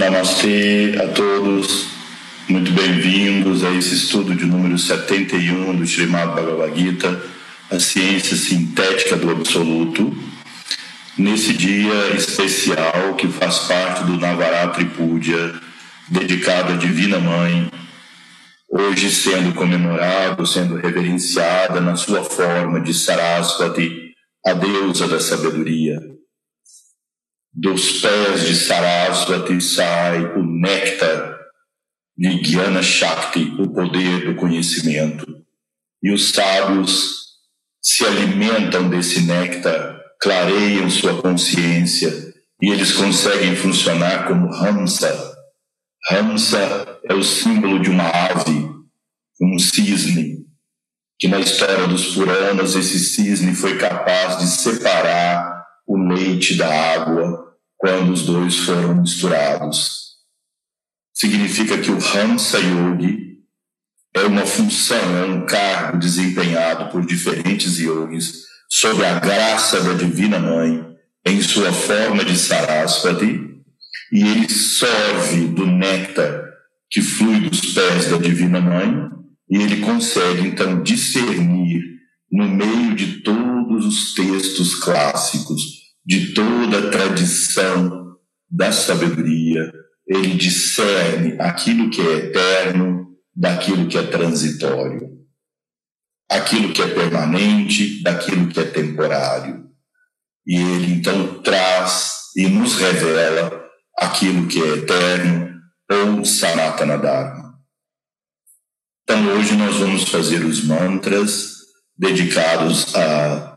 Namastê a todos, muito bem-vindos a esse estudo de número 71 do Srimad Bhagavad Gita, a ciência sintética do absoluto, nesse dia especial que faz parte do Navaratri Puja, dedicado à Divina Mãe, hoje sendo comemorado, sendo reverenciada na sua forma de Sarasvati, a deusa da sabedoria dos pés de Sarasvati sai o néctar de Gyana Shakti, o poder do conhecimento. E os sábios se alimentam desse néctar, clareiam sua consciência e eles conseguem funcionar como Hamsa. Hamsa é o símbolo de uma ave, um cisne, que na história dos Puranas esse cisne foi capaz de separar o leite da água quando os dois foram misturados. Significa que o Hamsa Yogi é uma função, é um cargo desempenhado por diferentes yogis sob a graça da Divina Mãe em sua forma de Sarasvati e ele sorve do néctar que flui dos pés da Divina Mãe e ele consegue então discernir no meio de todos os textos clássicos de toda a tradição da sabedoria, ele discerne aquilo que é eterno daquilo que é transitório, aquilo que é permanente daquilo que é temporário. E ele então traz e nos revela aquilo que é eterno ou Sanatana Dharma. Então hoje nós vamos fazer os mantras dedicados a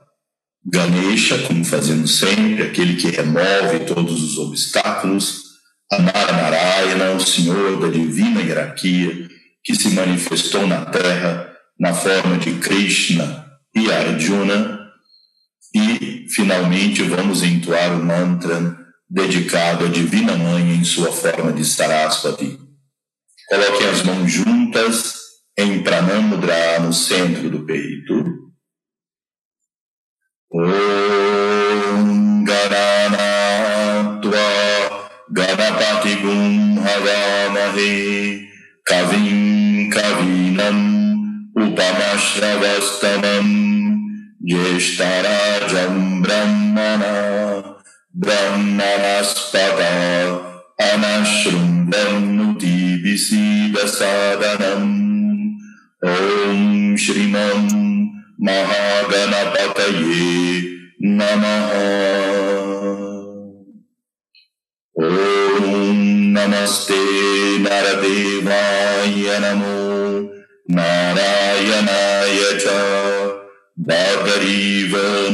Ganesha, como fazemos sempre, aquele que remove todos os obstáculos, a Narayana, o Senhor da divina hierarquia, que se manifestou na Terra na forma de Krishna e Arjuna, e finalmente vamos entoar o mantra dedicado à Divina Mãe em sua forma de Sarasvati. Coloquem as mãos juntas em Pranamudra no centro do peito. Om Gananatva Ganapati Gum Havamahe Kavim Kavinam Upamashravastamam Yeshtarajam Brahmana Brahmanaspata Anashrumbam Nutibisida Sadanam Om Shrimam महागणपतये नमः ॐ नमस्ते नरदेवाय नमो नारायणाय च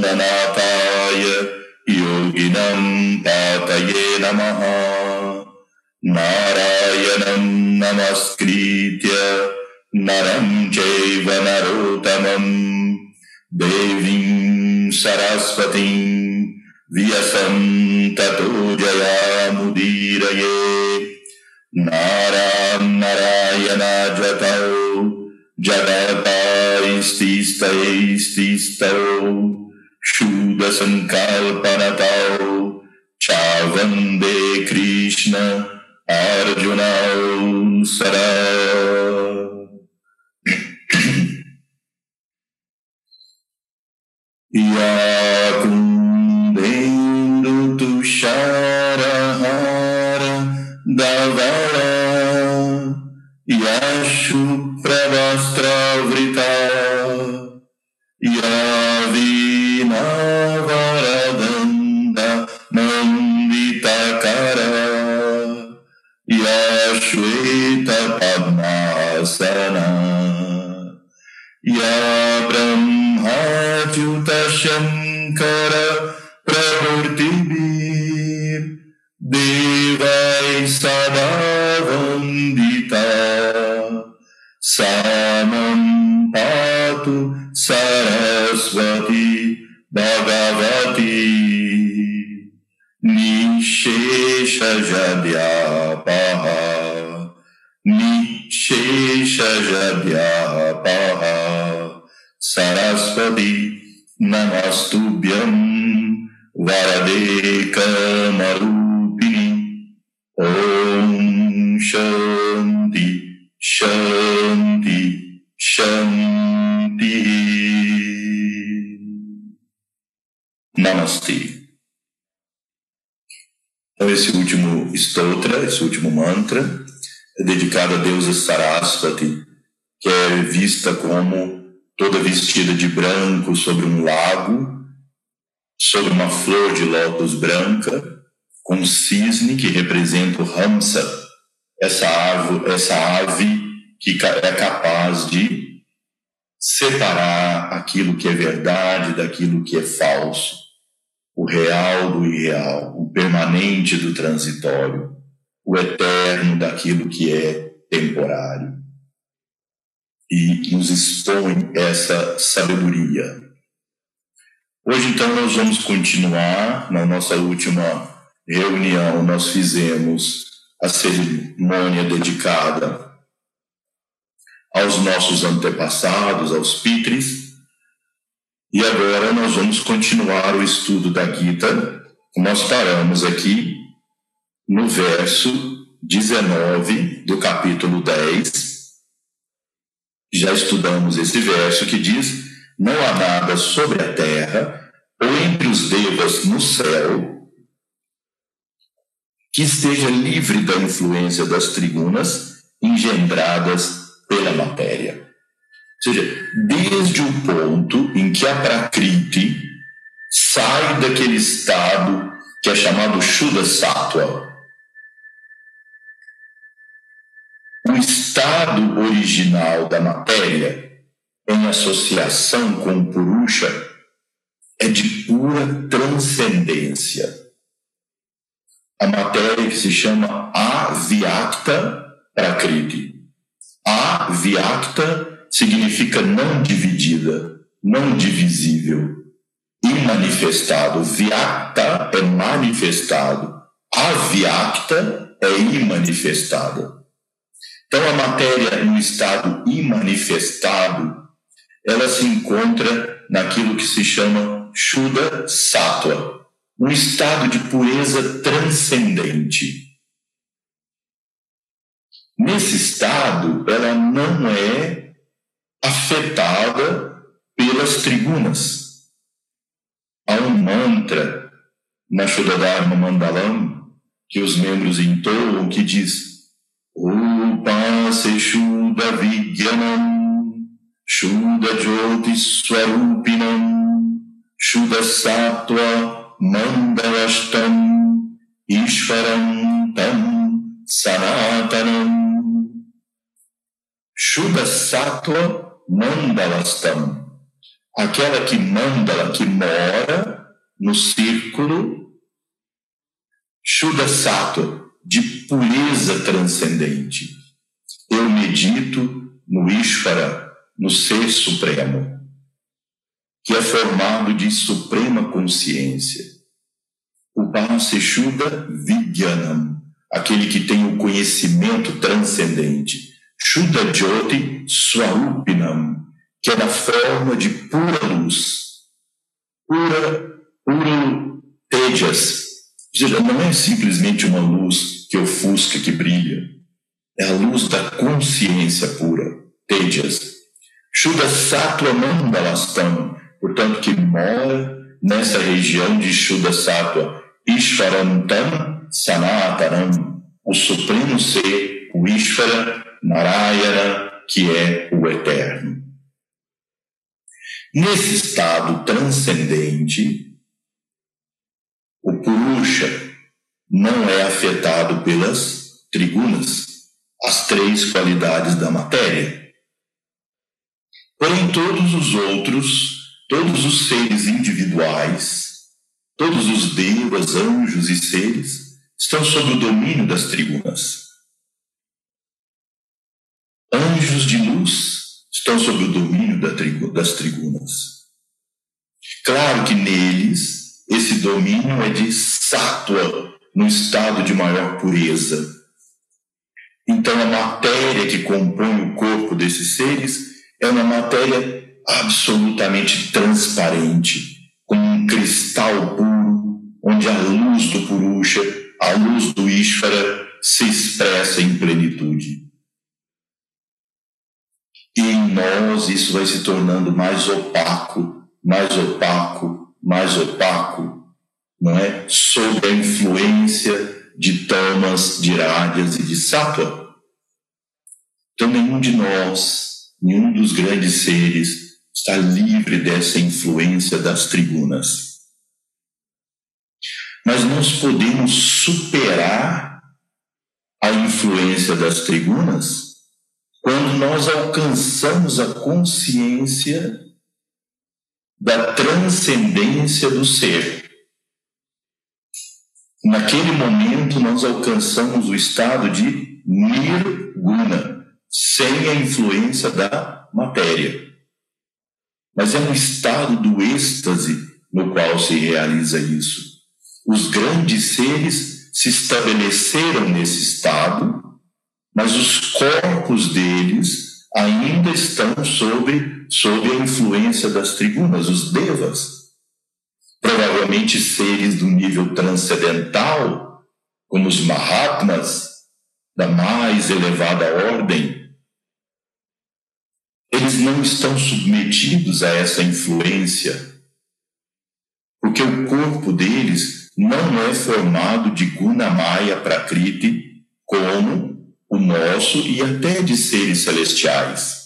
ननाथाय योगिनं पातये नमः नारायणं नमस्कृत्य नरं चैव नरोत्तमम् देवीं सरस्वतीं व्यसम् ततो जयामुदीरये। नाराम् नारायणाजतौ जगतायस्तिस्तैस्तिस्तौ शूदसङ्कल्पनतौ वंदे कृष्ण अर्जुनौ सरा। Yakundendu Tusharahara Davara Yashu Pravastravrita Shankara Praburtibir Devai Sadavandita Samam Patu Saraswati Bhagavati Nishesha Jadyapaha Nishesha Jadyapaha Namastubhyam Varade Kamarupini Om Shanti, Shanti, Shanti. Namaste. Então, esse último stotra, esse último mantra, é dedicado a deusa Sarasvati, que é vista como toda vestida de branco sobre um lago, sobre uma flor de lótus branca, com um cisne que representa o Ramsa, essa ave, essa ave que é capaz de separar aquilo que é verdade daquilo que é falso, o real do irreal, o permanente do transitório, o eterno daquilo que é temporário. E nos expõe essa sabedoria. Hoje, então, nós vamos continuar na nossa última reunião nós fizemos a cerimônia dedicada aos nossos antepassados, aos pitres, e agora nós vamos continuar o estudo da Gita. Nós paramos aqui no verso 19 do capítulo 10. Já estudamos esse verso que diz: Não há nada sobre a terra ou entre os devas no céu que esteja livre da influência das tribunas engendradas pela matéria. Ou seja, desde o ponto em que a Prakriti sai daquele estado que é chamado Shuddha Sattva, o estado original da matéria, em associação com o Purusha, é de pura transcendência a matéria que se chama avyakta prakriti. Avyakta significa não dividida, não divisível, imanifestado. Vyakta é manifestado. Avyakta é imanifestada. Então a matéria no estado imanifestado, ela se encontra naquilo que se chama Shuddha Sattva, um estado de pureza transcendente. Nesse estado, ela não é afetada pelas tribunas. Há um mantra na Shodadharma Mandalam que os membros entoam que diz Upase Shuddha Vigyanam Shuddha Jyoti Swarupinam Shuddha Sattva Mandalastam Ishvaram Tam Sanatanam. Shuddha Sattva Mandalastam aquela que mandala, que mora no círculo. Shuddha Sattva, de pureza transcendente. Eu medito no Ishvara, no Ser Supremo que é formado de suprema consciência. O Bahaseshuddha Vigyanam, aquele que tem o conhecimento transcendente. Shuddha Jyoti Swarupinam, que é na forma de pura luz, pura, puro tejas. Ou seja, não é simplesmente uma luz que ofusca, que brilha. É a luz da consciência pura, tejas. Shuddha Sattva Mandalastam, portanto, que mora nessa região de Shuddha Sattva, Ishvarantam Sanataram, o supremo ser, o Ishvara Narayana, que é o eterno. Nesse estado transcendente, o Purusha não é afetado pelas trigunas, as três qualidades da matéria. Porém, todos os outros todos os seres individuais, todos os devas, anjos e seres estão sob o domínio das tribunas. Anjos de luz estão sob o domínio das tribunas. Claro que neles esse domínio é de sátua, no estado de maior pureza. Então a matéria que compõe o corpo desses seres é uma matéria absolutamente transparente, como um cristal puro, onde a luz do Purusha, a luz do Ishvara, se expressa em plenitude. E em nós isso vai se tornando mais opaco, mais opaco, mais opaco, não é? Sob a influência de tamas, de rádias e de sattva. Então nenhum de nós, nenhum dos grandes seres está livre dessa influência das tribunas. Mas nós podemos superar a influência das tribunas quando nós alcançamos a consciência da transcendência do ser. Naquele momento, nós alcançamos o estado de nirguna, sem a influência da matéria. Mas é um estado do êxtase no qual se realiza isso. Os grandes seres se estabeleceram nesse estado mas os corpos deles ainda estão sob, sob a influência das tribunas, os devas. Provavelmente seres do nível transcendental, como os Mahatmas, da mais elevada ordem, eles não estão submetidos a essa influência, porque o corpo deles não é formado de Gunamaya Prakriti como o nosso e até de seres celestiais.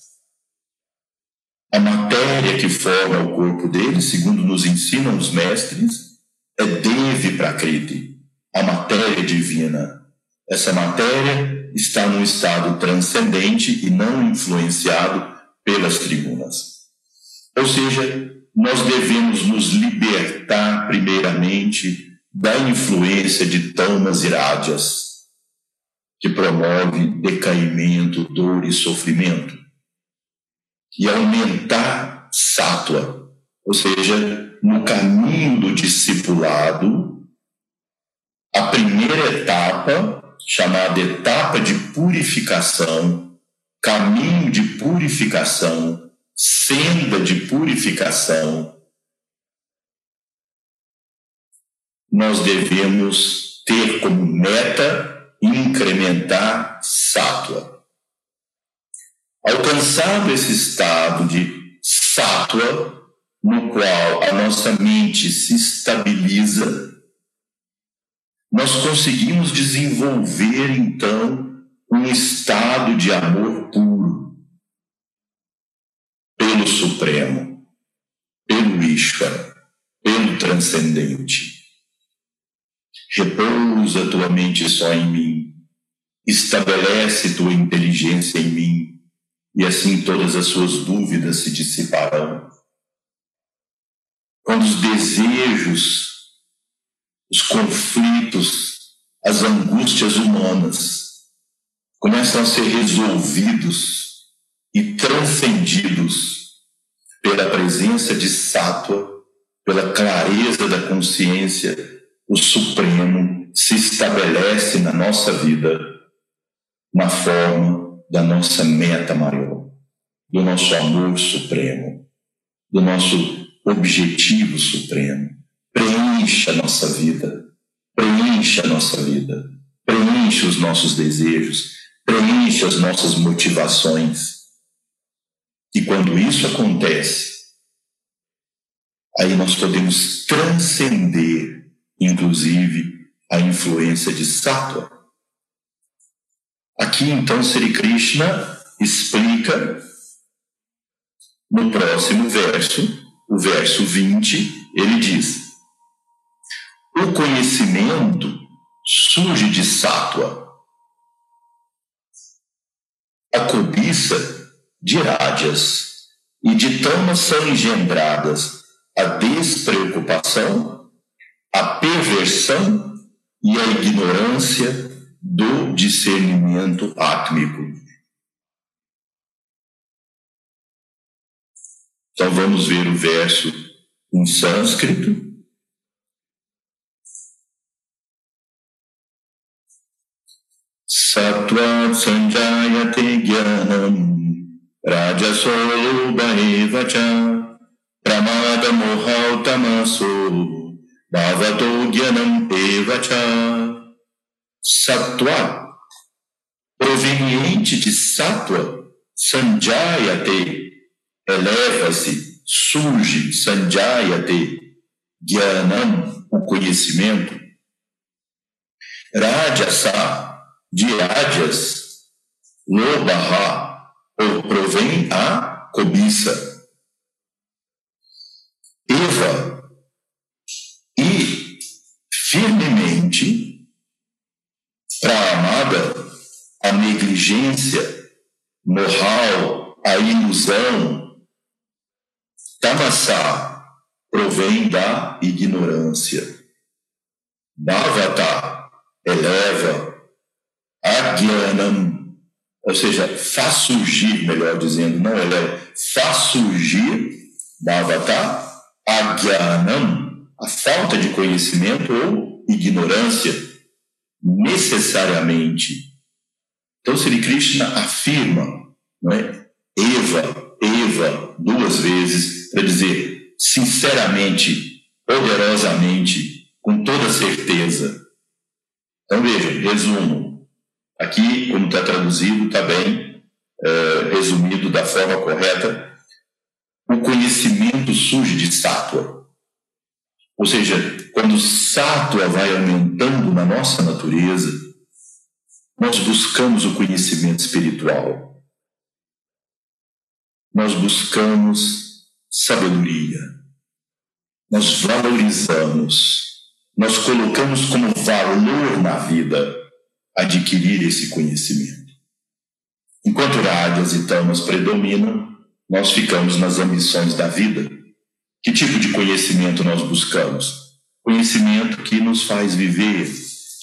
A matéria que forma o corpo dele, segundo nos ensinam os mestres, é Devi Prakriti, a matéria divina. Essa matéria está num estado transcendente e não influenciado pelas tribunas. Ou seja, nós devemos nos libertar primeiramente da influência de tamas irádias, que promove decaimento, dor e sofrimento. E aumentar sátua, ou seja, no caminho do discipulado, a primeira etapa, chamada etapa de purificação, caminho de purificação, senda de purificação, nós devemos ter como meta incrementar sátua. Alcançado esse estado de sátua, no qual a nossa mente se estabiliza, nós conseguimos desenvolver então um estado de amor puro pelo Supremo, pelo Ishvara, pelo Transcendente. Repousa tua mente só em mim. Estabelece tua inteligência em mim, e assim todas as suas dúvidas se dissiparão. Quando os desejos, os conflitos, as angústias humanas começam a ser resolvidos e transcendidos pela presença de sátua, pela clareza da consciência o Supremo se estabelece na nossa vida na forma da nossa meta maior, do nosso amor supremo, do nosso objetivo supremo. Preencha a nossa vida, preencha a nossa vida, preencha os nossos desejos, preencha as nossas motivações. E quando isso acontece, aí nós podemos transcender inclusive a influência de Sattva. Aqui então Sri Krishna explica no próximo verso, o verso 20, ele diz: O conhecimento surge de Sattva, a cobiça de rádias e de tamas são engendradas a despreocupação a perversão e a ignorância do discernimento átmico. Então vamos ver o verso em sânscrito. Sattva sanjayate jnanam rajaso eva cha pramada mohautamaso Bhavato Gyanam Evacha. Sattva proveniente de Sattva, Sanjayate, eleva-se, surge, Sanjayate, Gyanam, o conhecimento. Rajasa, de Rajas, Lobaha, ou provém a cobiça. Negligência moral, a ilusão, Tamasa provém da ignorância. Bhavata eleva, Agyanam, ou seja, faz surgir, melhor dizendo, não eleva, faz surgir, Bhavata, Agyanam, a falta de conhecimento ou ignorância, necessariamente então, Sri Krishna afirma, não é? Eva, Eva, duas vezes, para dizer sinceramente, poderosamente, com toda certeza. Então, veja, resumo. Aqui, como está traduzido, está bem é, resumido da forma correta. O conhecimento surge de sátua. Ou seja, quando sátua vai aumentando na nossa natureza, nós buscamos o conhecimento espiritual. Nós buscamos sabedoria. Nós valorizamos. Nós colocamos como valor na vida adquirir esse conhecimento. Enquanto rádios e tamas predominam, nós ficamos nas ambições da vida. Que tipo de conhecimento nós buscamos? Conhecimento que nos faz viver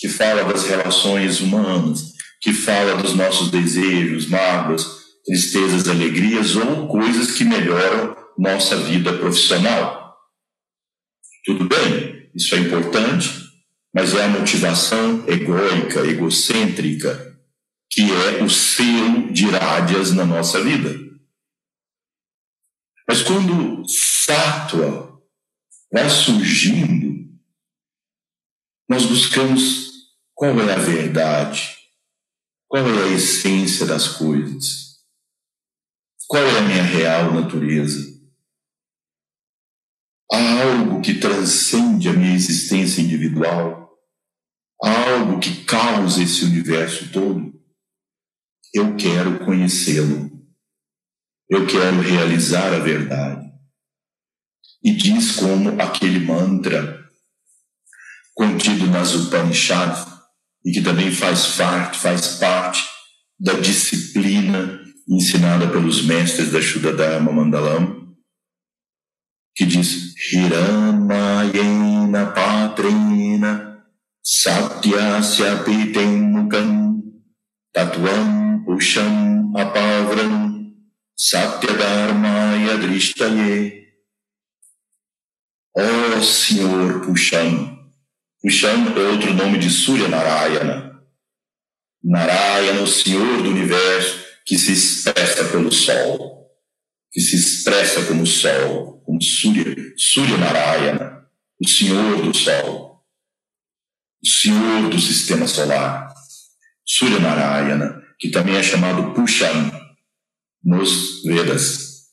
que fala das relações humanas, que fala dos nossos desejos, mágoas, tristezas, alegrias ou coisas que melhoram nossa vida profissional. Tudo bem, isso é importante, mas é a motivação egóica, egocêntrica, que é o selo de rádias na nossa vida. Mas quando sátua vai surgindo, nós buscamos qual é a verdade? Qual é a essência das coisas? Qual é a minha real natureza? Há algo que transcende a minha existência individual? Há algo que causa esse universo todo? Eu quero conhecê-lo. Eu quero realizar a verdade. E diz como aquele mantra contido nas Upanishads, e que também faz parte, faz parte da disciplina ensinada pelos mestres da Shuddha Mandalam, que diz Hiramayena Patrina Satyasya Pitemukam Tatuam Pusham Apavram Satyadharmaya Drishtaye Ó Senhor Puxam, Puxam é outro nome de Surya Narayana. Narayana, o Senhor do Universo, que se expressa pelo Sol, que se expressa como Sol, como Surya, Surya Narayana, o Senhor do Sol, o Senhor do Sistema Solar, Surya Narayana, que também é chamado Puxam nos Vedas.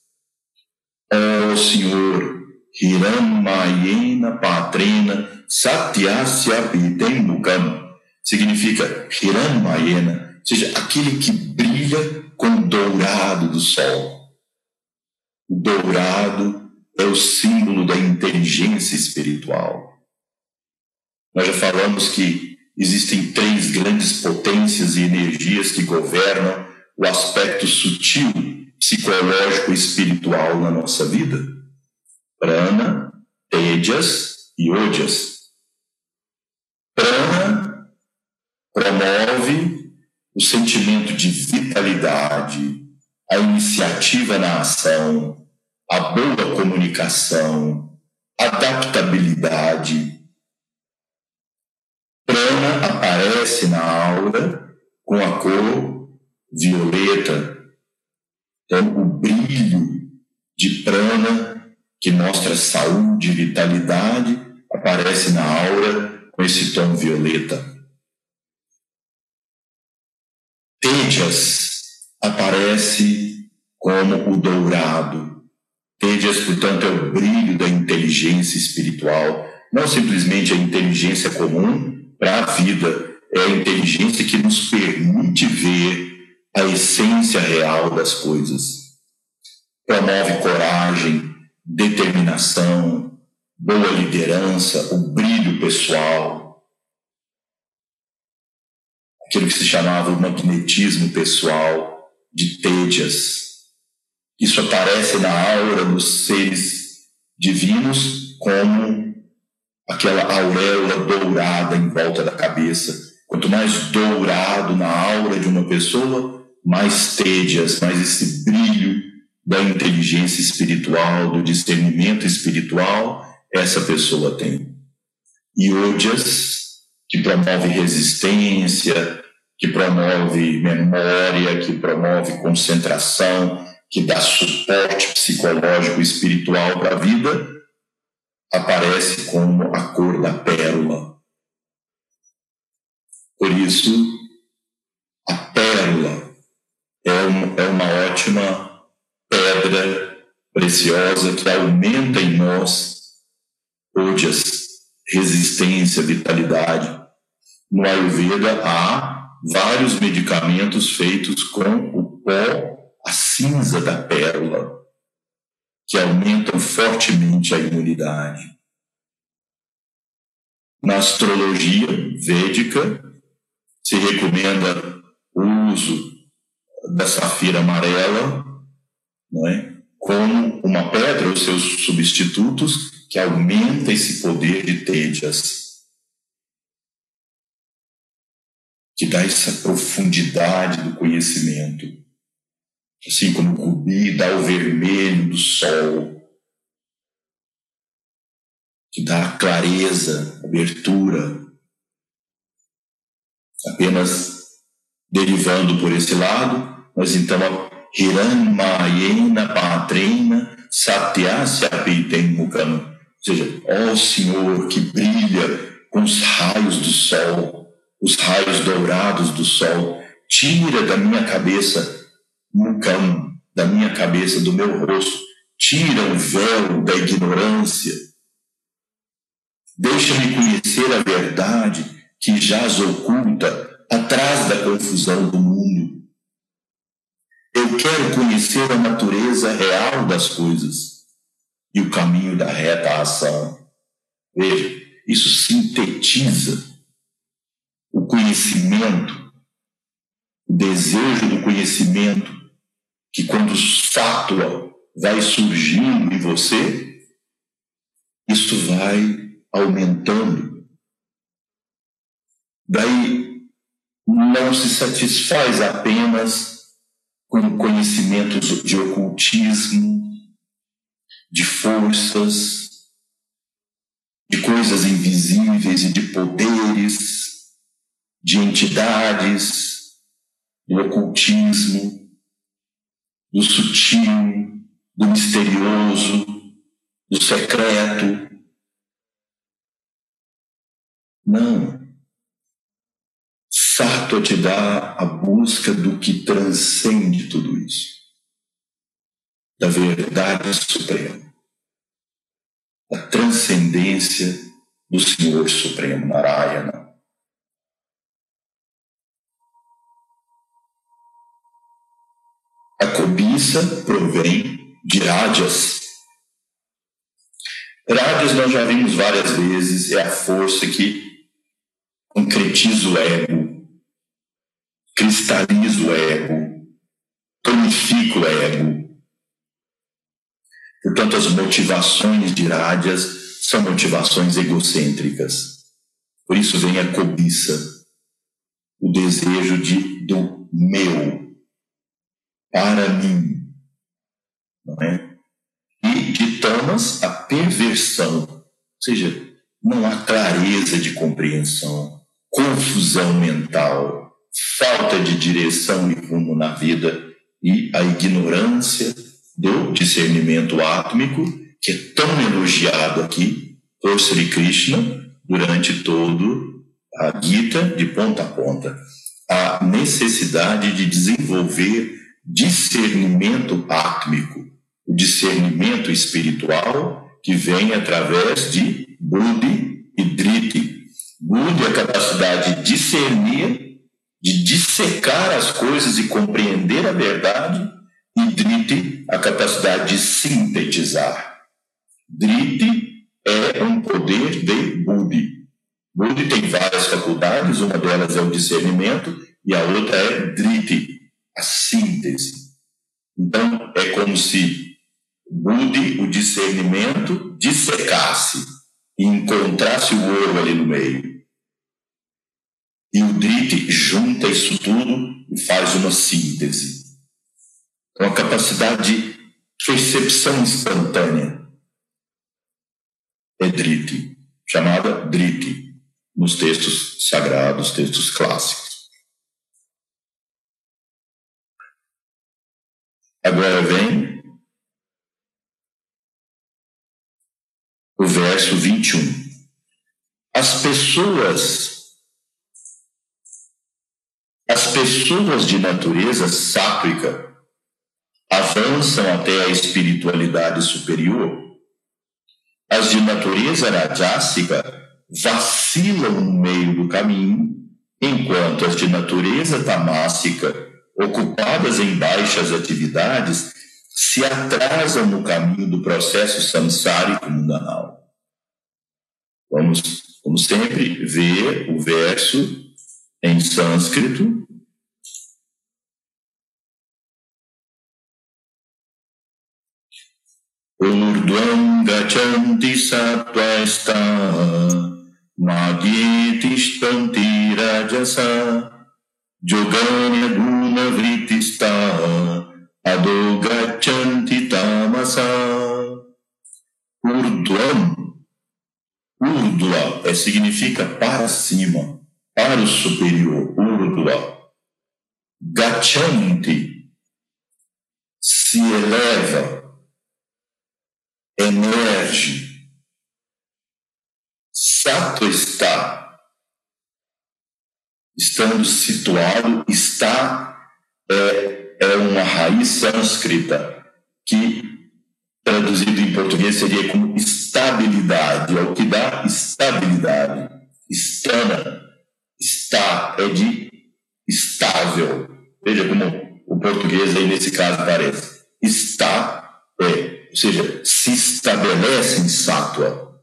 Ó oh, Senhor, Hiramayena Patrena Satyasya Vidembukam significa Hiranmayena, ou seja, aquele que brilha com o dourado do sol. O dourado é o símbolo da inteligência espiritual. Nós já falamos que existem três grandes potências e energias que governam o aspecto sutil, psicológico e espiritual na nossa vida: Prana, Tejas e Ojas. Prana promove o sentimento de vitalidade, a iniciativa na ação, a boa comunicação, adaptabilidade. Prana aparece na aura com a cor violeta. Então, o brilho de prana, que mostra saúde e vitalidade, aparece na aura com esse tom violeta. Tejas aparece como o dourado. Tejas, portanto, é o brilho da inteligência espiritual, não simplesmente a inteligência comum para a vida, é a inteligência que nos permite ver a essência real das coisas. Promove coragem, determinação, boa liderança, o brilho pessoal, aquilo que se chamava o magnetismo pessoal de Tejas. Isso aparece na aura dos seres divinos como aquela auréola dourada em volta da cabeça. Quanto mais dourado na aura de uma pessoa, mais Tejas, mais esse brilho da inteligência espiritual, do discernimento espiritual, essa pessoa tem. E Ojas, que promove resistência, que promove memória, que promove concentração, que dá suporte psicológico e espiritual para a vida, aparece como a cor da pérola. Por isso, a pérola é, um, é uma ótima pedra preciosa que aumenta em nós ojas, resistência, vitalidade. No Ayurveda há vários medicamentos feitos com o pó, a cinza da pérola, que aumentam fortemente a imunidade. Na astrologia védica, se recomenda o uso da safira amarela não é? como uma pedra ou seus substitutos que aumenta esse poder de Tejas, que dá essa profundidade do conhecimento, assim como o cubi dá o vermelho do sol, que dá a clareza, abertura, apenas derivando por esse lado, mas então Hiranmayena Patrena Satyasya Mukam. Seja, ó Senhor que brilha com os raios do sol, os raios dourados do sol, tira da minha cabeça Mukam, da minha cabeça, do meu rosto, tira o véu da ignorância. Deixa-me conhecer a verdade que jaz oculta atrás da confusão do mundo. Eu quero conhecer a natureza real das coisas e o caminho da reta ação. Veja, isso sintetiza o conhecimento, o desejo do conhecimento, que quando sátua vai surgindo em você, isso vai aumentando. Daí não se satisfaz apenas com conhecimentos de ocultismo, de forças, de coisas invisíveis e de poderes, de entidades, do ocultismo, do sutil, do misterioso, do secreto. Não. Sarto te dá a busca do que transcende tudo isso, da verdade suprema, da transcendência do Senhor Supremo Narayana. A cobiça provém de rádias. Rádias nós já vimos várias vezes, é a força que concretiza o ego, cristaliza o ego, tonifica o ego. Portanto, as motivações de rádias são motivações egocêntricas. Por isso vem a cobiça, o desejo de do meu, para mim. Não é? E de tamas a perversão, ou seja, não há clareza de compreensão, confusão mental falta de direção e rumo na vida e a ignorância do discernimento átmico, que é tão elogiado aqui por Sri Krishna durante todo a Gita de ponta a ponta. a necessidade de desenvolver discernimento átmico, o discernimento espiritual que vem através de Buddhi e Driti. Buddhi é a capacidade de discernir, de dissecar as coisas e compreender a verdade, e Driti a capacidade de sintetizar. Driti é um poder de Buddhi. Buddhi tem várias faculdades, uma delas é o discernimento e a outra é Driti, a síntese. Então, é como se Buddhi, o discernimento, dissecasse e encontrasse o ouro ali no meio. E o Driti junta isso tudo e faz uma síntese. Então, a capacidade de percepção instantânea é Driti, chamada Driti, nos textos sagrados, textos clássicos. Agora vem o verso 21. As pessoas as pessoas de natureza sátrica avançam até a espiritualidade superior. As de natureza rajásica vacilam no meio do caminho, enquanto as de natureza tamássica ocupadas em baixas atividades, se atrasam no caminho do processo samsárico mundanal. Vamos, como sempre, ver o verso em sânscrito. Urdvam gachanti sattvaista madhyetishtanti rajasa Joganya guna vritista adogachanti tamasa. Urdvam. Urdva é, significa para cima, para o superior. Urdva. Gachanti se eleva, emerge. Sato está estando situado, está, é, é uma raiz sânscrita que, traduzido em português, seria como estabilidade, é o que dá estabilidade. Estana, está, é de estável. Veja como o português aí nesse caso parece. Está, é, ou seja, se estabelece em sátua.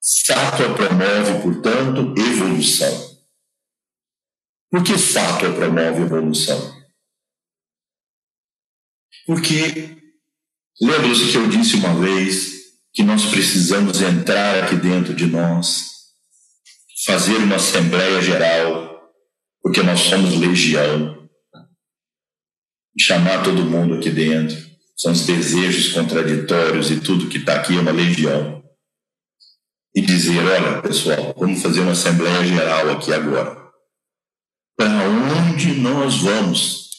Sátua promove, portanto, evolução. Por que sátua promove evolução? Porque, lembra-se que eu disse uma vez que nós precisamos entrar aqui dentro de nós, fazer uma Assembleia Geral, porque nós somos legião, chamar todo mundo aqui dentro. São os desejos contraditórios e tudo que está aqui é uma legião. E dizer: olha, pessoal, vamos fazer uma Assembleia Geral aqui agora para onde nós vamos.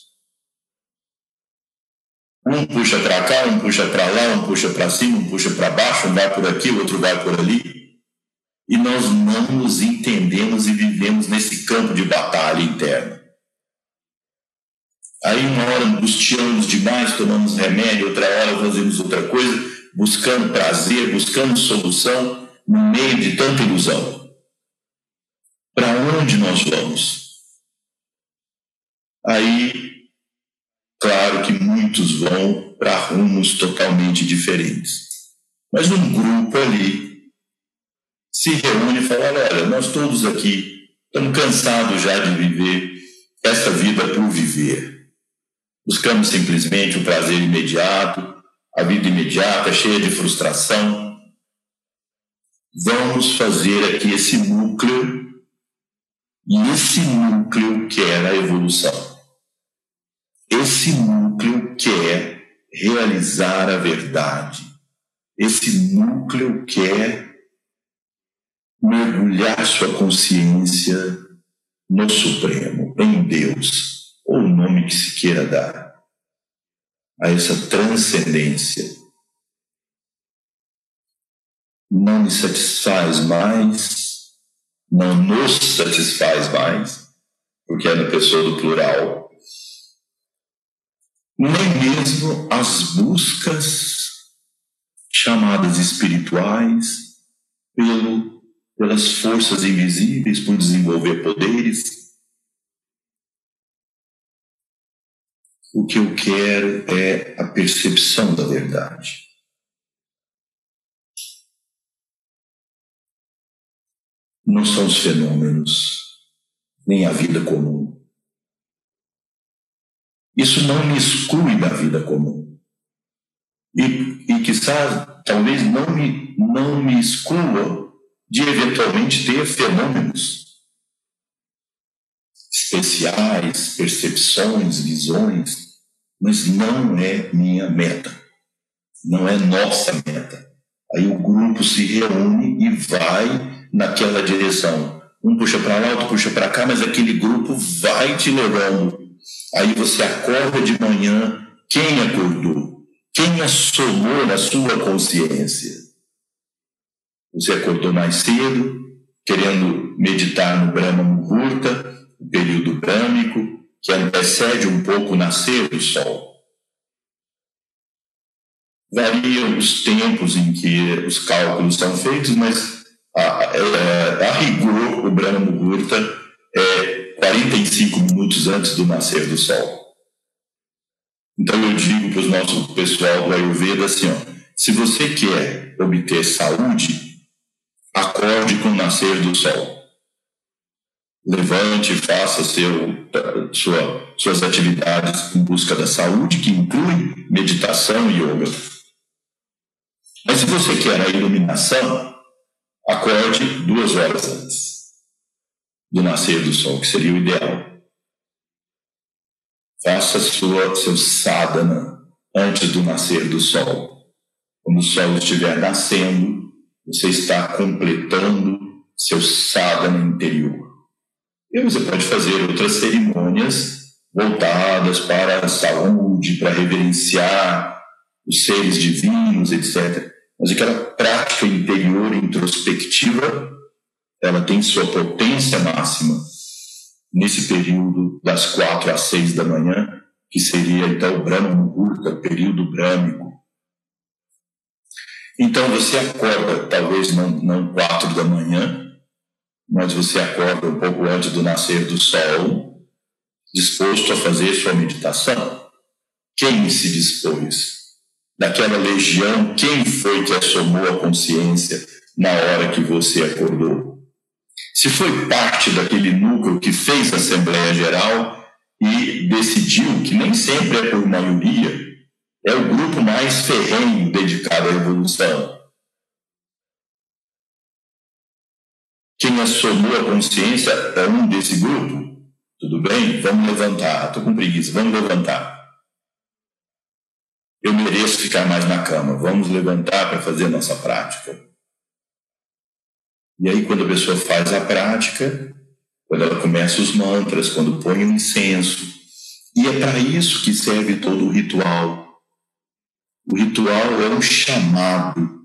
Um puxa para cá, um puxa para lá, um puxa para cima, um puxa para baixo, um vai por aqui, o outro vai por ali. E nós não nos entendemos e vivemos nesse campo de batalha interna. Aí uma hora angustiamos demais, tomamos remédio, outra hora fazemos outra coisa, buscando prazer, buscando solução no meio de tanta ilusão. Para onde nós vamos? Aí, claro que muitos vão para rumos totalmente diferentes. Mas um grupo ali se reúne e fala: olha, nós todos aqui estamos cansados já de viver essa vida por viver. Buscamos simplesmente o prazer imediato, a vida imediata, cheia de frustração. Vamos fazer aqui esse núcleo, e esse núcleo que é a evolução. Esse núcleo quer realizar a verdade. Esse núcleo quer mergulhar sua consciência no Supremo, em Deus, ou o nome que se queira dar, a essa transcendência. Não me satisfaz mais, não nos satisfaz mais porque é na pessoa do plural, nem mesmo as buscas chamadas espirituais pelo, pelas forças invisíveis por desenvolver poderes. O que eu quero é a percepção da verdade. Não são os fenômenos, nem a vida comum. Isso não me exclui da vida comum. E, e talvez não me, não me exclua de eventualmente ter fenômenos especiais, percepções, visões, mas não é minha meta, não é nossa meta. Aí o grupo se reúne e vai naquela direção. Um puxa para lá, outro puxa para cá, mas aquele grupo vai te levando Aí você acorda de manhã, quem acordou? Quem assomou na sua consciência? Você acordou mais cedo, querendo meditar no Brahma Muhurta, período brâmico, que antecede um pouco o nascer do sol. Variam os tempos em que os cálculos são feitos, mas a, a, a rigor o Brahma Muhurta é 45 minutos antes do nascer do sol. Então eu digo para o nosso pessoal do Ayurveda assim, ó, se você quer obter saúde, acorde com o nascer do sol. Levante, faça seu, sua, suas atividades em busca da saúde, que inclui meditação e yoga. Mas se você quer a iluminação, acorde duas horas antes do nascer do sol, que seria o ideal. Faça sua, seu sadhana antes do nascer do sol. Quando o sol estiver nascendo, você está completando seu sadhana interior. E você pode fazer outras cerimônias voltadas para a saúde, para reverenciar os seres divinos, etc. Mas aquela prática interior introspectiva ela tem sua potência máxima nesse período das quatro às seis da manhã, que seria então o Brahma Muhurta, período brâmico. Então você acorda, talvez não, não quatro da manhã, mas você acorda um pouco antes do nascer do sol, disposto a fazer sua meditação. Quem se dispôs? Daquela legião, quem foi que assomou a consciência na hora que você acordou? se foi parte daquele núcleo que fez a Assembleia Geral e decidiu que nem sempre é por maioria, é o grupo mais ferrenho dedicado à evolução. Quem assomou a consciência é um desse grupo. Tudo bem? Vamos levantar. Estou com preguiça. Vamos levantar. Eu mereço ficar mais na cama. Vamos levantar para fazer a nossa prática. E aí, quando a pessoa faz a prática, quando ela começa os mantras, quando põe o incenso, e é para isso que serve todo o ritual. O ritual é um chamado.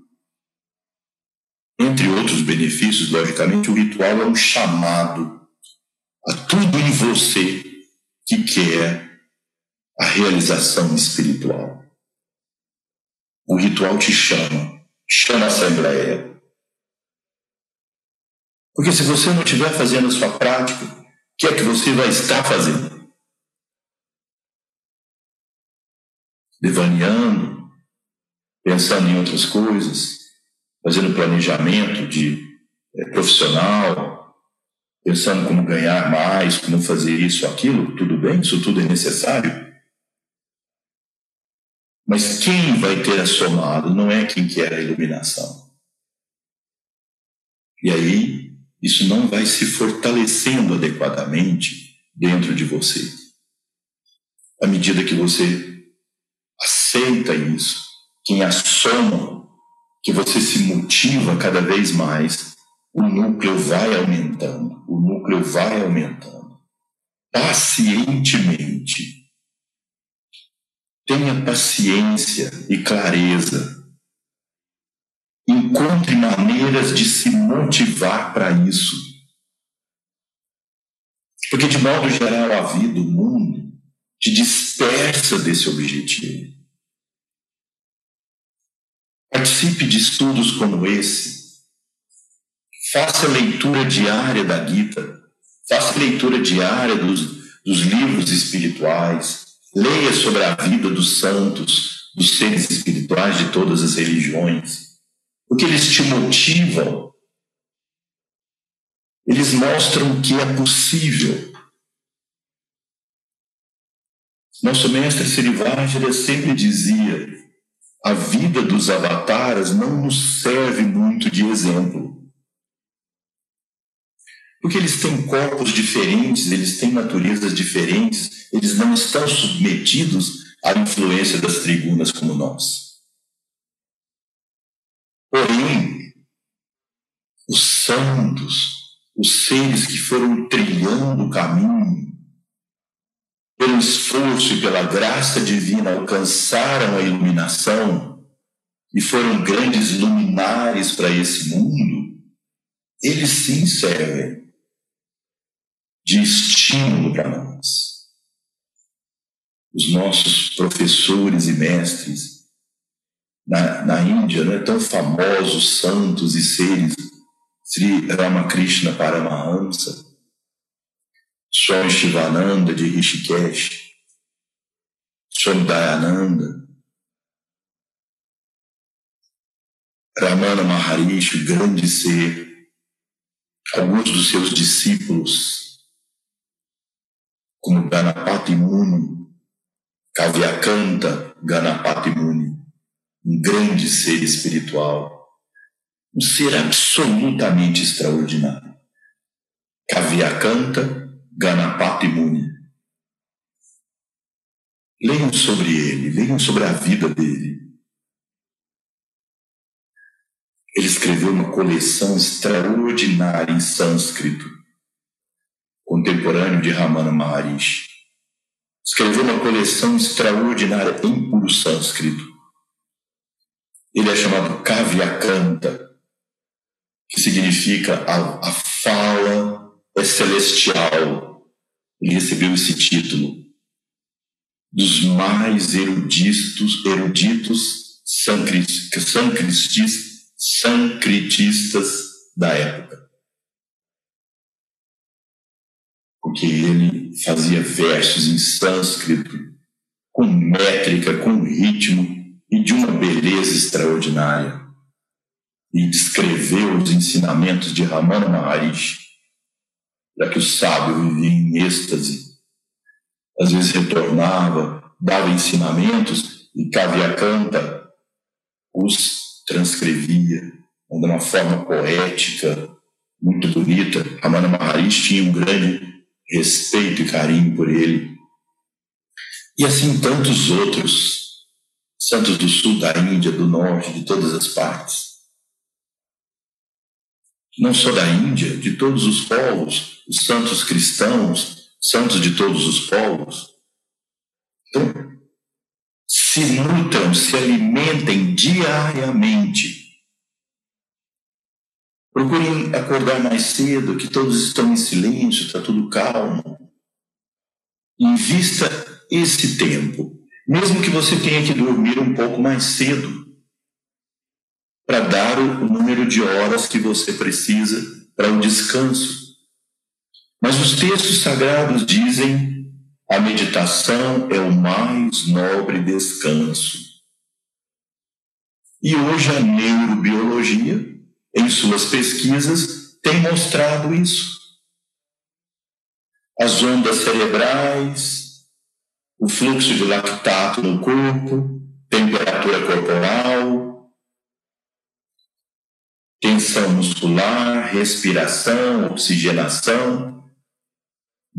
Entre outros benefícios, logicamente, o ritual é um chamado a tudo em você que quer a realização espiritual. O ritual te chama, chama a Assembleia, porque se você não estiver fazendo a sua prática, o que é que você vai estar fazendo? Devaneando, pensando em outras coisas, fazendo planejamento de é, profissional, pensando como ganhar mais, como fazer isso, aquilo, tudo bem, isso tudo é necessário. Mas quem vai ter a somado não é quem quer a iluminação. E aí isso não vai se fortalecendo adequadamente dentro de você. À medida que você aceita isso, quem assoma, que você se motiva cada vez mais, o núcleo vai aumentando, o núcleo vai aumentando. Pacientemente. Tenha paciência e clareza Encontre maneiras de se motivar para isso. Porque, de modo geral, a vida, o mundo, te dispersa desse objetivo. Participe de estudos como esse. Faça leitura diária da Gita. Faça leitura diária dos, dos livros espirituais. Leia sobre a vida dos santos, dos seres espirituais de todas as religiões. Porque eles te motivam. Eles mostram que é possível. Nosso mestre Srivajra sempre dizia a vida dos avataras não nos serve muito de exemplo. Porque eles têm corpos diferentes, eles têm naturezas diferentes, eles não estão submetidos à influência das tribunas como nós. Porém, os santos, os seres que foram trilhando o caminho, pelo esforço e pela graça divina, alcançaram a iluminação e foram grandes luminares para esse mundo, eles sim servem de estímulo para nós. Os nossos professores e mestres na, na Índia, não é tão famosos santos e seres, Sri Ramakrishna Paramahamsa, Swami Shivananda de Rishikesh, Swami Dayananda, Ramana Maharishi, grande ser, alguns dos seus discípulos, como Ganapati Muni, Kavyakanta Ganapati Muni, um grande ser espiritual, um ser absolutamente extraordinário. Kavyakanta Ganapati. Leiam sobre ele, leiam sobre a vida dele. Ele escreveu uma coleção extraordinária em sânscrito, contemporâneo de Ramana Maharishi. Escreveu uma coleção extraordinária em puro sânscrito. Ele é chamado Kavyakanta, que significa a, a fala é celestial, ele recebeu esse título dos mais eruditos, eruditos sancristis, sancritistas da época. Porque ele fazia versos em sânscrito, com métrica, com ritmo e de uma beleza extraordinária. E descreveu os ensinamentos de Ramana Maharishi já que o sábio vivia em êxtase. Às vezes retornava, dava ensinamentos e Kavyakanta os transcrevia de uma forma poética, muito bonita. Ramana Maharishi tinha um grande respeito e carinho por ele. E assim tantos outros, santos do sul, da Índia, do norte, de todas as partes não só da Índia, de todos os povos, os santos cristãos, santos de todos os povos. Então, se nutram, se alimentem diariamente. Procurem acordar mais cedo, que todos estão em silêncio, está tudo calmo. Invista esse tempo, mesmo que você tenha que dormir um pouco mais cedo para dar o número de horas que você precisa para o descanso. Mas os textos sagrados dizem a meditação é o mais nobre descanso. E hoje a neurobiologia, em suas pesquisas, tem mostrado isso. As ondas cerebrais, o fluxo de lactato no corpo, temperatura corporal, tensão muscular, respiração, oxigenação.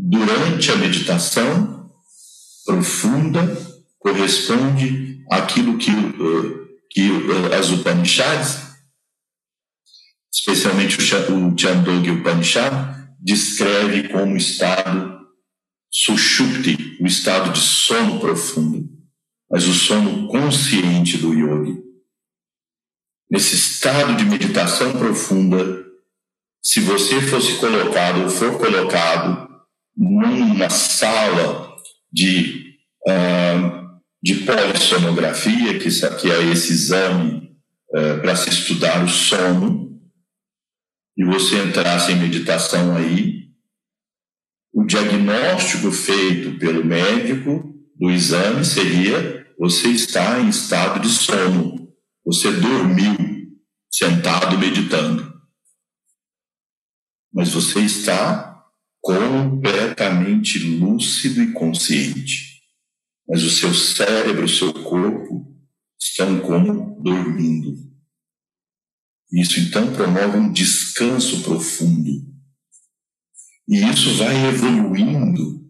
Durante a meditação profunda, corresponde àquilo que, eh, que eh, as Upanishads, especialmente o Chandogya Upanishad, descreve como estado sushupti, o estado de sono profundo, mas o sono consciente do yogi. Nesse estado de meditação profunda, se você fosse colocado ou for colocado numa sala de, uh, de polissonografia, que, é esse exame uh, para se estudar o sono, e você entrasse em meditação aí, o diagnóstico feito pelo médico do exame seria: você está em estado de sono, você dormiu sentado meditando. Mas você está completamente lúcido e consciente. Mas o seu cérebro, o seu corpo estão como dormindo. Isso então promove um descanso profundo. E isso vai evoluindo,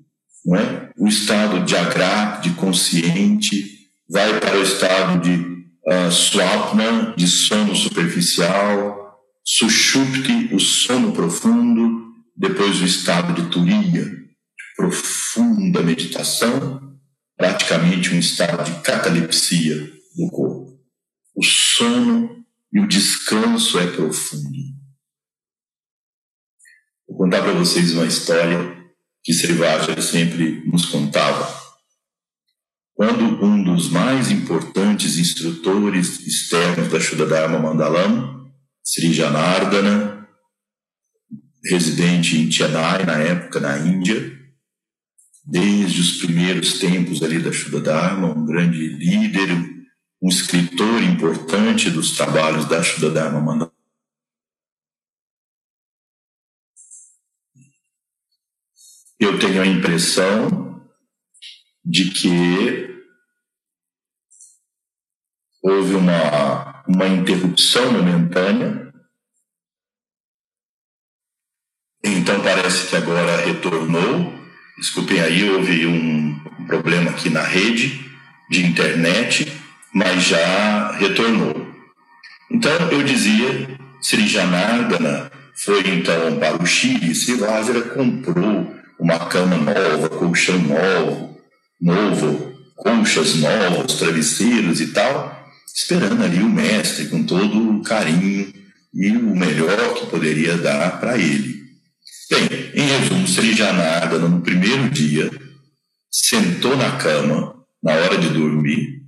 não é? O estado de agra, de consciente, vai para o estado de uh, swapna, de sono superficial, sushupti, o sono profundo, depois o estado de turiya, profunda meditação, praticamente um estado de catalepsia do corpo. O sono e o descanso é profundo. Vou contar para vocês uma história que Srivaja sempre nos contava. Quando um dos mais importantes instrutores externos da Shuddha Mandalam, Sri Janardana, residente em Chennai na época na Índia, desde os primeiros tempos ali da Shuddha Dharma, um grande líder, um escritor importante dos trabalhos da Shuddha Dharma Mandala. Eu tenho a impressão de que houve uma, uma interrupção momentânea, então parece que agora retornou. Desculpem aí, houve um problema aqui na rede de internet mas já retornou. Então eu dizia, Sri Janardana foi então para o Chile, Sri Lázara comprou uma cama nova, colchão novo, novo, colchas novas, travesseiros e tal, esperando ali o mestre com todo o carinho e o melhor que poderia dar para ele. Bem, em resumo, Sri Janardana no primeiro dia sentou na cama na hora de dormir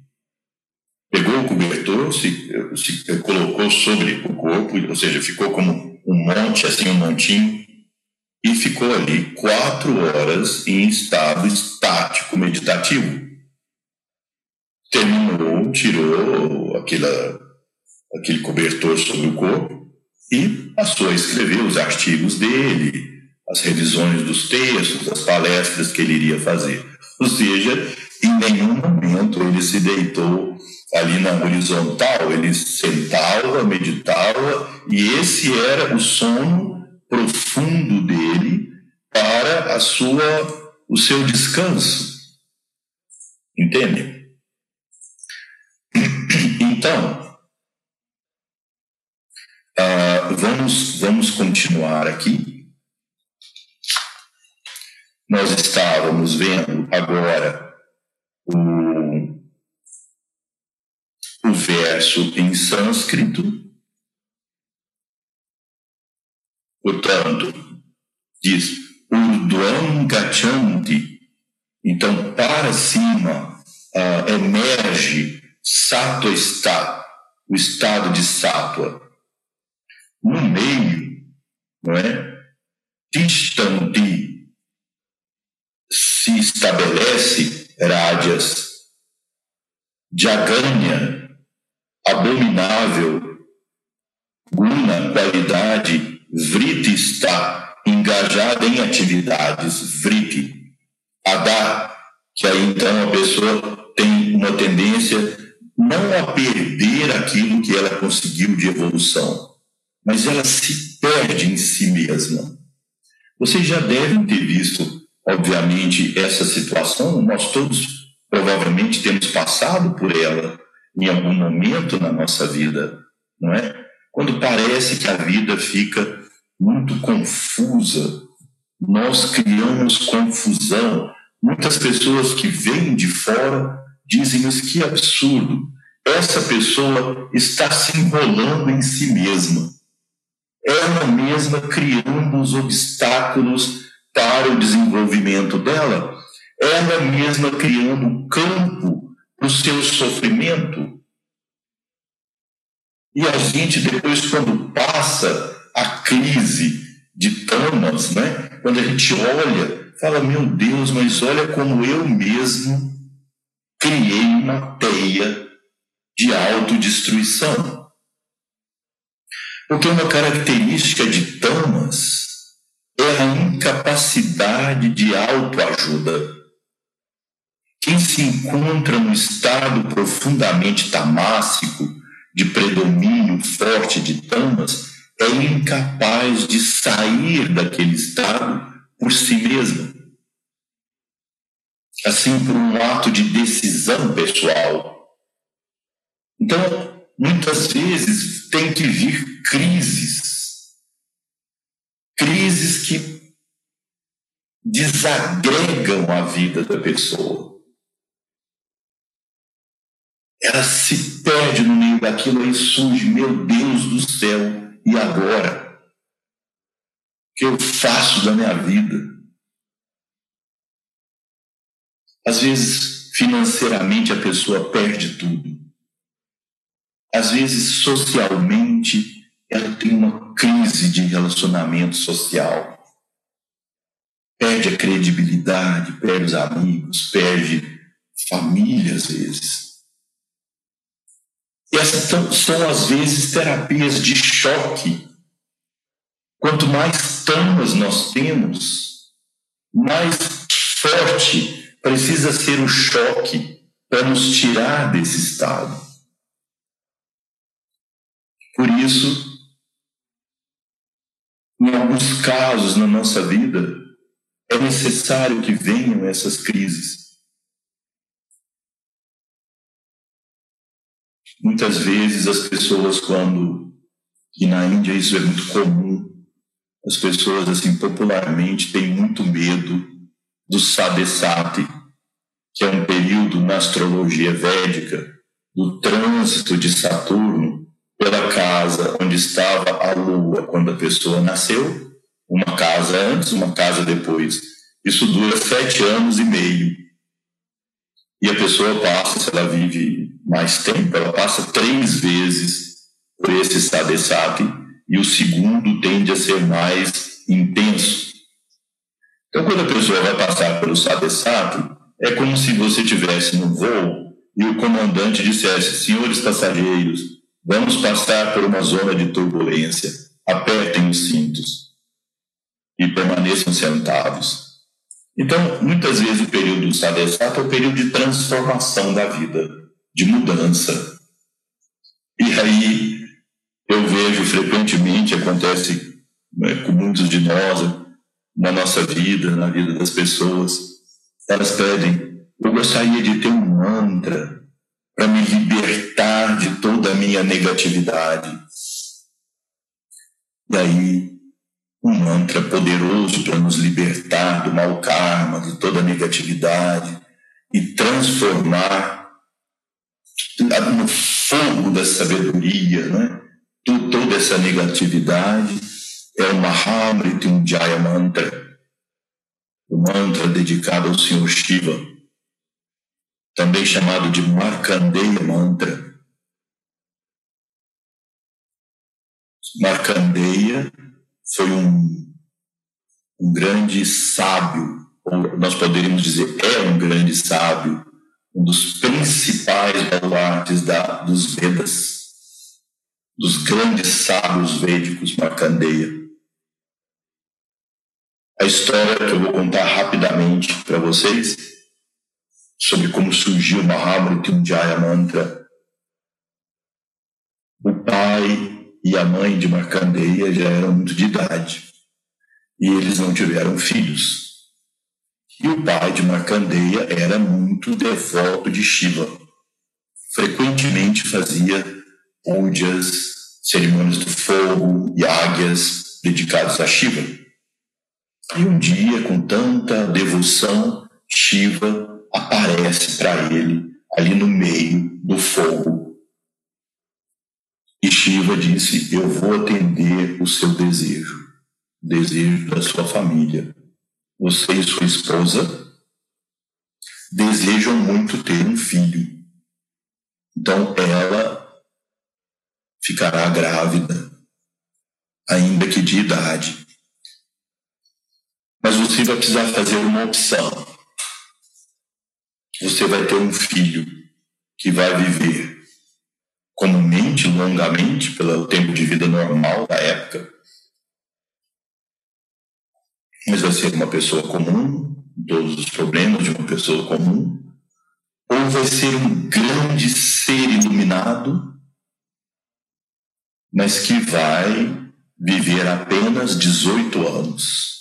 pegou o cobertor, se, se colocou sobre o corpo, ou seja, ficou como um monte, assim, um montinho, e ficou ali quatro horas em estado estático meditativo. Terminou, tirou aquela, aquele cobertor sobre o corpo e passou a escrever os artigos dele, as revisões dos textos, as palestras que ele iria fazer. Ou seja, em nenhum momento ele se deitou ali na horizontal, ele sentava, meditava, e esse era o sono profundo dele para a sua, o seu descanso. Entende? Então, uh, vamos, vamos continuar aqui. Nós estávamos vendo agora o o verso em sânscrito. Portanto, diz Urdhvam Gachanti. Então, para cima uh, emerge Sattva está, o estado de Sattva. No meio, não é? Tishtanti se estabelece Rádias. Jaganya abominável, guna, qualidade, vriti está engajada em atividades, vriti. Adá, que aí então a pessoa tem uma tendência não a perder aquilo que ela conseguiu de evolução, mas ela se perde em si mesma. Vocês já devem ter visto, obviamente, essa situação, nós todos provavelmente temos passado por ela em algum momento na nossa vida, não é? Quando parece que a vida fica muito confusa, nós criamos confusão. Muitas pessoas que vêm de fora dizem: Mas que absurdo! Essa pessoa está se enrolando em si mesma. Ela mesma criando os obstáculos para o desenvolvimento dela, ela mesma criando campo para o seu sofrimento. E a gente, depois, quando passa a crise de Tamas, né? quando a gente olha, fala: Meu Deus, mas olha como eu mesmo criei uma teia de autodestruição. Porque uma característica de Tamas é a incapacidade de autoajuda. Quem se encontra no estado profundamente tamássico, de predomínio forte de tamas, é incapaz de sair daquele estado por si mesmo. Assim, por um ato de decisão pessoal. Então, muitas vezes tem que vir crises crises que desagregam a vida da pessoa. Ela se perde no meio daquilo e surge, meu Deus do céu, e agora? O que eu faço da minha vida? Às vezes, financeiramente, a pessoa perde tudo. Às vezes, socialmente, ela tem uma crise de relacionamento social. Perde a credibilidade, perde os amigos, perde família às vezes. E essas são, são às vezes terapias de choque. Quanto mais tamas nós temos, mais forte precisa ser o choque para nos tirar desse estado. Por isso, em alguns casos na nossa vida, é necessário que venham essas crises. Muitas vezes as pessoas, quando, e na Índia isso é muito comum, as pessoas, assim, popularmente têm muito medo do Sadesati, que é um período na astrologia védica, do trânsito de Saturno pela casa onde estava a lua quando a pessoa nasceu, uma casa antes, uma casa depois. Isso dura sete anos e meio. E a pessoa passa, se ela vive mais tempo, ela passa três vezes por esse sadesati e o segundo tende a ser mais intenso. Então, quando a pessoa vai passar pelo sadesati, é como se você tivesse no voo e o comandante dissesse: senhores passageiros, Vamos passar por uma zona de turbulência. Apertem os cintos e permaneçam sentados. Então, muitas vezes o período do Sadesata é o período de transformação da vida, de mudança. E aí eu vejo frequentemente, acontece né, com muitos de nós, na nossa vida, na vida das pessoas, elas pedem, eu gostaria de ter um mantra para me libertar de toda a minha negatividade. E aí, um mantra poderoso para nos libertar do mau karma, de toda a negatividade e transformar no fogo da sabedoria, né? toda essa negatividade é o Mahamrityunjaya Mantra, o mantra dedicado ao Senhor Shiva também chamado de Markandeya Mantra. Markandeya foi um, um grande sábio, ou nós poderíamos dizer é um grande sábio, um dos principais baluartes da, dos Vedas, dos grandes sábios védicos, Markandeya. A história que eu vou contar rapidamente para vocês sobre como surgiu o Mahamrityunjaya Mantra. O pai e a mãe de Markandeya já eram muito de idade e eles não tiveram filhos. E o pai de Markandeya era muito devoto de Shiva. Frequentemente fazia pujas, cerimônias do fogo, yagyas dedicados a Shiva. E um dia, com tanta devoção, Shiva aparece para ele ali no meio do fogo. E Shiva disse: Eu vou atender o seu desejo, o desejo da sua família. você e sua esposa desejam muito ter um filho. Então ela ficará grávida, ainda que de idade. Mas você vai precisar fazer uma opção. Você vai ter um filho que vai viver comumente, longamente, pelo tempo de vida normal da época, mas vai ser uma pessoa comum, todos os problemas de uma pessoa comum, ou vai ser um grande ser iluminado, mas que vai viver apenas 18 anos.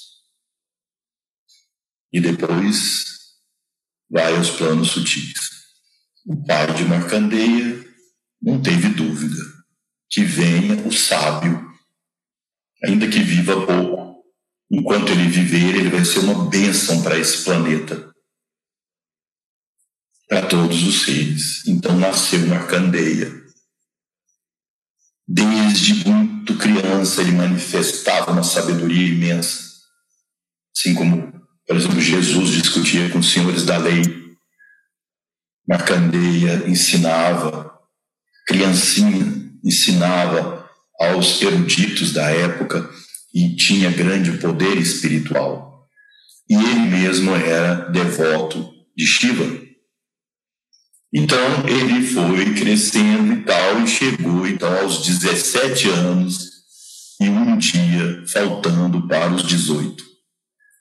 E depois vai aos planos sutis. O pai de Marcandeia não teve dúvida que venha o sábio, ainda que viva pouco, enquanto ele viver, ele vai ser uma bênção para esse planeta, para todos os seres. Então nasceu Marcandeia. Desde muito criança ele manifestava uma sabedoria imensa, assim como, por exemplo, Jesus discutia com os senhores da lei. Marcandeia ensinava, criancinha ensinava aos eruditos da época e tinha grande poder espiritual. E ele mesmo era devoto de Shiva. Então ele foi crescendo e tal, e chegou então aos 17 anos, e um dia faltando para os 18,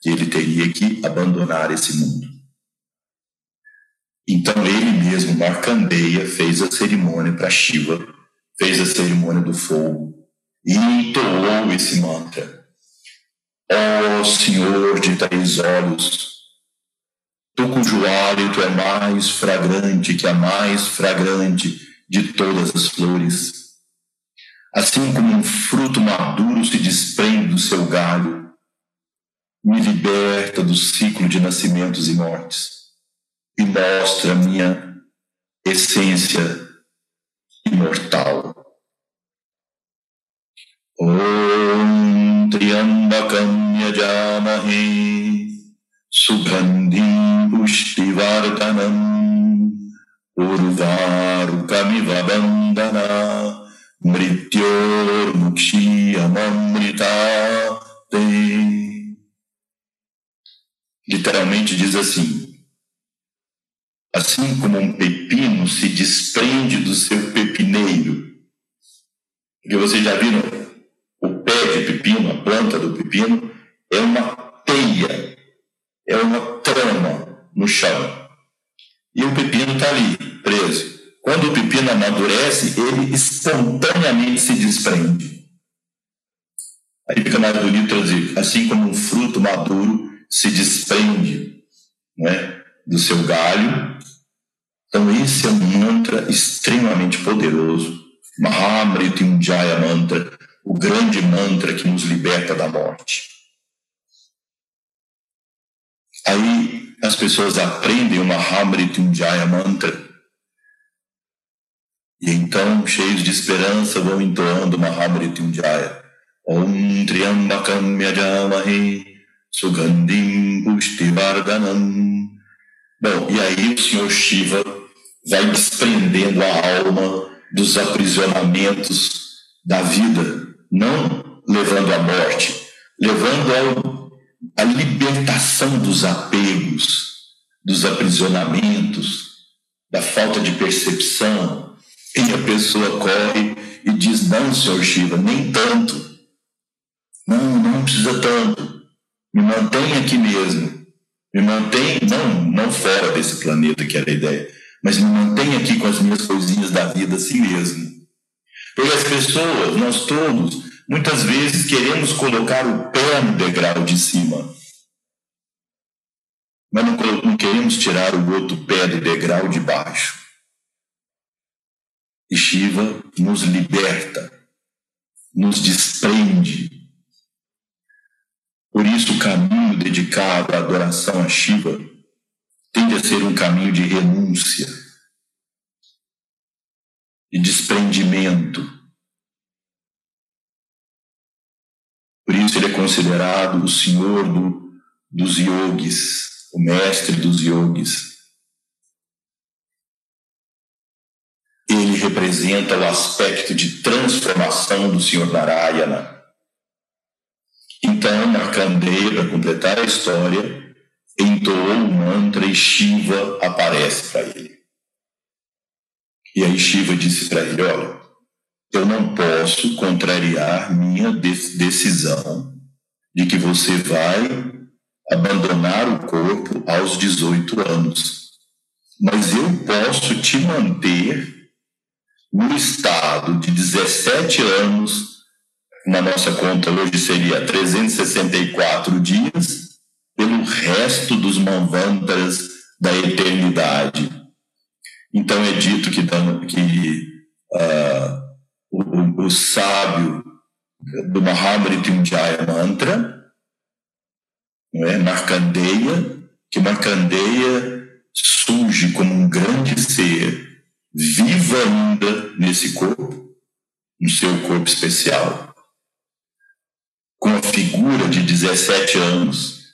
que ele teria que abandonar esse mundo. Então ele mesmo, Markandeya, fez a cerimônia para Shiva, fez a cerimônia do fogo, e entoou esse mantra. Ó oh, Senhor de três olhos, tu cujo hálito é mais fragrante que a mais fragrante de todas as flores. Assim como um fruto maduro se desprende do seu galho, me liberta do ciclo de nascimentos e mortes e mostra a minha essência imortal. Om Triambakam Yajamahe Sugandhim Pushtivardhanam Urvarukamiva Bandhana Mrityomukshiyamamrita Literalmente diz assim: assim como um pepino se desprende do seu pepineiro. Porque vocês já viram de pepino, a planta do pepino, é uma teia, é uma trama no chão. E o pepino está ali, preso. Quando o pepino amadurece, ele espontaneamente se desprende. Aí fica mais bonito traduzir, assim como um fruto maduro se desprende né, do seu galho. Então, esse é um mantra extremamente poderoso. Mahamrityunjaya Mantra, o grande mantra que nos liberta da morte. Aí as pessoas aprendem uma Hamrityunjaya mantra e então, cheios de esperança, vão entoando uma Hamrityunjaya. Om Triambakam Yajamahe Sugandhim Pushtivardhanam. Bom, e aí o Senhor Shiva vai desprendendo a alma dos aprisionamentos da vida não levando à morte, levando à libertação dos apegos, dos aprisionamentos, da falta de percepção. E a pessoa corre e diz: Não, senhor Shiva, nem tanto. Não, não precisa tanto. Me mantém aqui mesmo. Me mantém, não, não fora desse planeta, que era a ideia, mas me mantém aqui com as minhas coisinhas da vida assim mesmo. Porque as pessoas, nós todos, muitas vezes queremos colocar o pé no degrau de cima, mas não, não queremos tirar o outro pé do degrau de baixo. E Shiva nos liberta, nos desprende. Por isso, o caminho dedicado à adoração a Shiva tende a ser um caminho de renúncia de desprendimento. Por isso ele é considerado o senhor do, dos yogis, o mestre dos yogis. Ele representa o aspecto de transformação do Senhor Narayana. Então, Markandeya, para completar a história, entoou o mantra e Shiva aparece para ele. E aí Shiva disse para ele: Olha, eu não posso contrariar minha decisão de que você vai abandonar o corpo aos 18 anos. Mas eu posso te manter no estado de 17 anos, na nossa conta hoje seria 364 dias, pelo resto dos manvantras da eternidade. Então é dito que, que uh, o, o, sábio do Mahamrityunjaya Mantra, não é? Markandeya, que Markandeya surge como um grande ser, vivo ainda nesse corpo, no seu corpo especial, com a figura de 17 anos,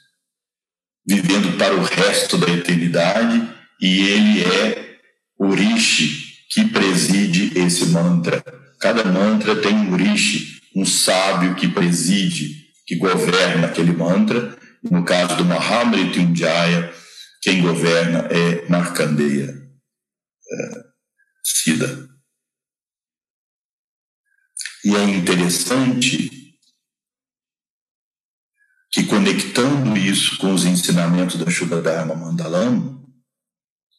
vivendo para o resto da eternidade, e ele é o Rishi que preside esse mantra. Cada mantra tem um rishi, um sábio que preside, que governa aquele mantra. No caso do Mahamrityunjaya, quem governa é Markandeya é, Siddha. E é interessante que conectando isso com os ensinamentos da Shuddha Dharma Mandalam,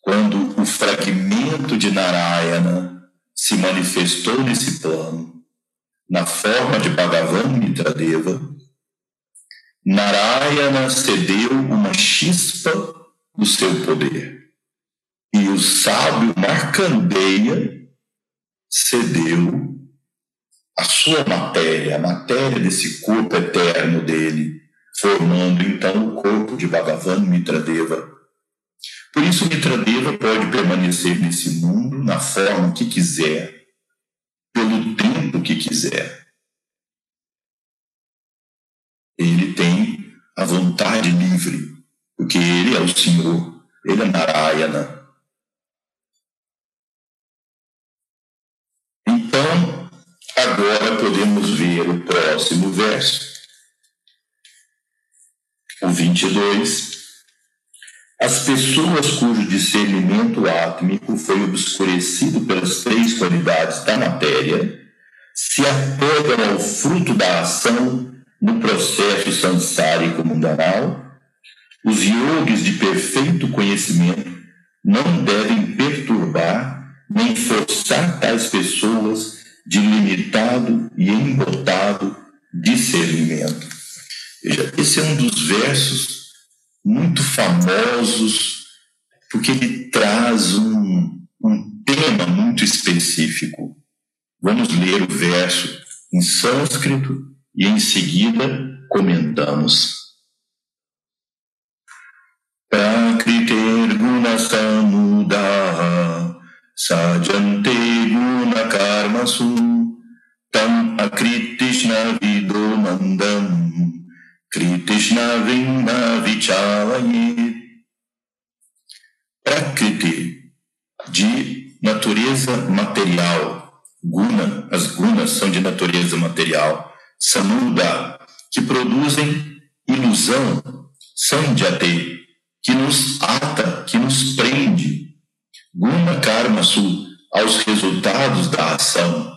quando o fragmento de Narayana se manifestou nesse plano, na forma de Bhagavan Mitradeva, Narayana cedeu uma chispa do seu poder. E o sábio Markandeya cedeu a sua matéria, a matéria desse corpo eterno dele, formando então o corpo de Bhagavan Mitradeva por isso, Mitradeva pode permanecer nesse mundo na forma que quiser, pelo tempo que quiser. Ele tem a vontade livre, porque ele é o Senhor, ele é Narayana. Então, agora podemos ver o próximo verso, o 22 as pessoas cujo discernimento átmico foi obscurecido pelas três qualidades da matéria se apegam ao fruto da ação no processo sansárico mundanal. Os yogis de perfeito conhecimento não devem perturbar nem forçar tais pessoas de limitado e embotado discernimento. Veja, esse é um dos versos muito famosos, porque ele traz um, um tema muito específico. Vamos ler o verso em sânscrito e em seguida comentamos. Prakriter guna samudaha sajante guna karmasu tam akritishna vido Kritishna Vrinda Vichalaye. Prakriti, de natureza material. Guna, as gunas são de natureza material. Samuda, que produzem ilusão. Sanjate, que nos ata, que nos prende. Guna Karma Su, aos resultados da ação.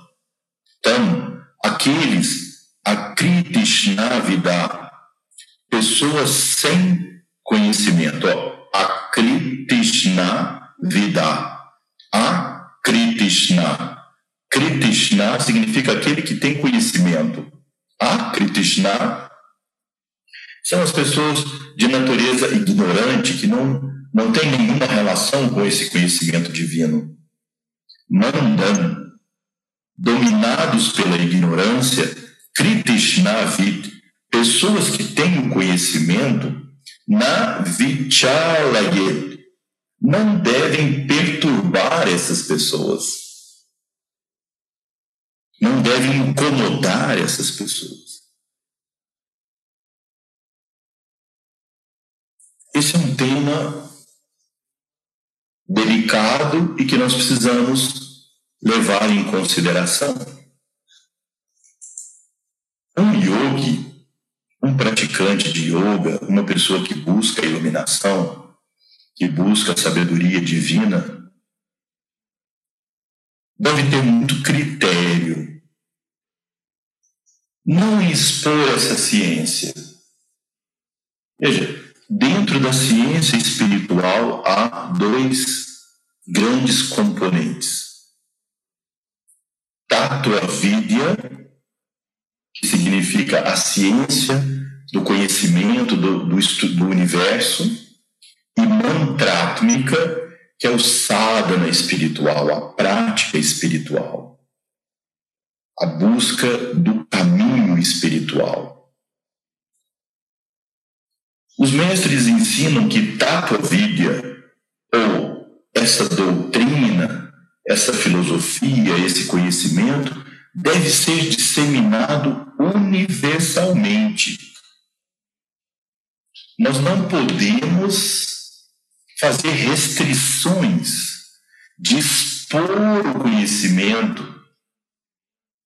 Tam, aqueles, a Kritishna pessoas sem conhecimento. Ó, Akritishna Vida. Akritishna. Kritishna significa aquele que tem conhecimento. Akritishna são as pessoas de natureza ignorante que não, não tem nenhuma relação com esse conhecimento divino. Mandam, dominados pela ignorância, Kritishna Vid, pessoas que têm o conhecimento na vichalaya não devem perturbar essas pessoas. Não devem incomodar essas pessoas. esse é um tema delicado e que nós precisamos levar em consideração. Um yogi, praticante de yoga, uma pessoa que busca a iluminação, que busca a sabedoria divina, deve ter muito critério. Não expor essa ciência. Veja, dentro da ciência espiritual há dois grandes componentes. Tatua Vidya, que significa a ciência do conhecimento do, do, do universo, e Mantratmika, que é o sadhana espiritual, a prática espiritual, a busca do caminho espiritual. Os mestres ensinam que Tatua Vidya, ou essa doutrina, essa filosofia, esse conhecimento, deve ser disseminado universalmente. Nós não podemos fazer restrições expor o conhecimento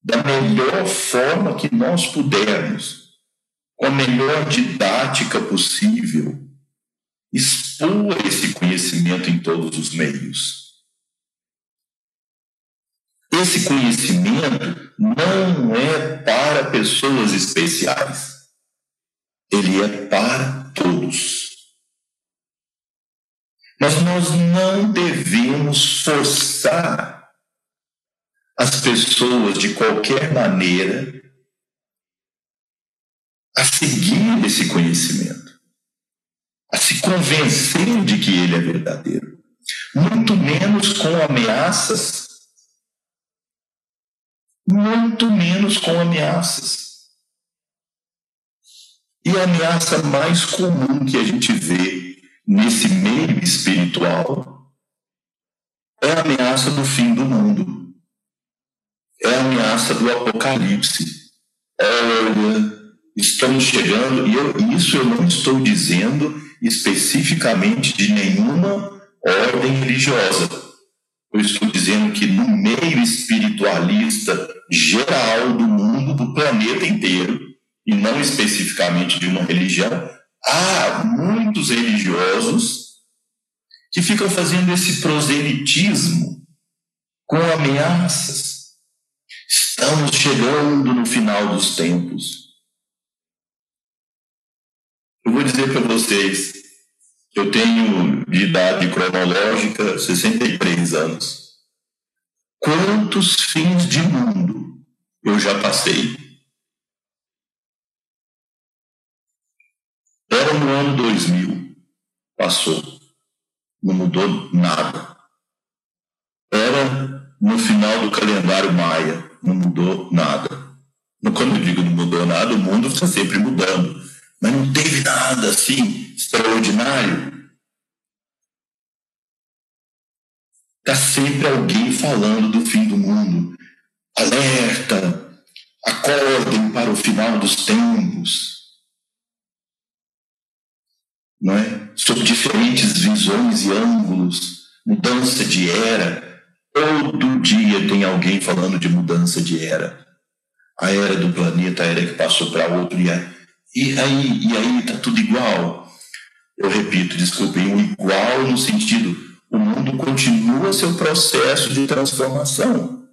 da melhor forma que nós pudermos, com a melhor didática possível, expor esse conhecimento em todos os meios. Esse conhecimento não é para pessoas especiais, ele é para todos. Mas nós não devemos forçar as pessoas de qualquer maneira a seguir esse conhecimento, a se convencer de que ele é verdadeiro, muito menos com ameaças, muito menos com ameaças. E a ameaça mais comum que a gente vê nesse meio espiritual é a ameaça do fim do mundo. É a ameaça do apocalipse. Olha, estamos chegando, e eu, isso eu não estou dizendo especificamente de nenhuma ordem religiosa. Eu estou dizendo que no meio espiritualista geral do mundo, do planeta inteiro, e não especificamente de uma religião, há muitos religiosos que ficam fazendo esse proselitismo com ameaças. Estamos chegando no final dos tempos. Eu vou dizer para vocês, eu tenho de idade cronológica 63 anos. Quantos fins de mundo eu já passei? No ano 2000, passou, não mudou nada. Era no final do calendário maia, não mudou nada. Quando eu digo não mudou nada, o mundo está sempre mudando. Mas não teve nada assim extraordinário. Está sempre alguém falando do fim do mundo. Alerta, acordem para o final dos tempos não é? sob diferentes visões e ângulos, mudança de era. Todo dia tem alguém falando de mudança de era. A era do planeta, a era que passou para outro, e, e aí e aí está tudo igual. Eu repito, desculpem, o igual no sentido, o mundo continua seu processo de transformação.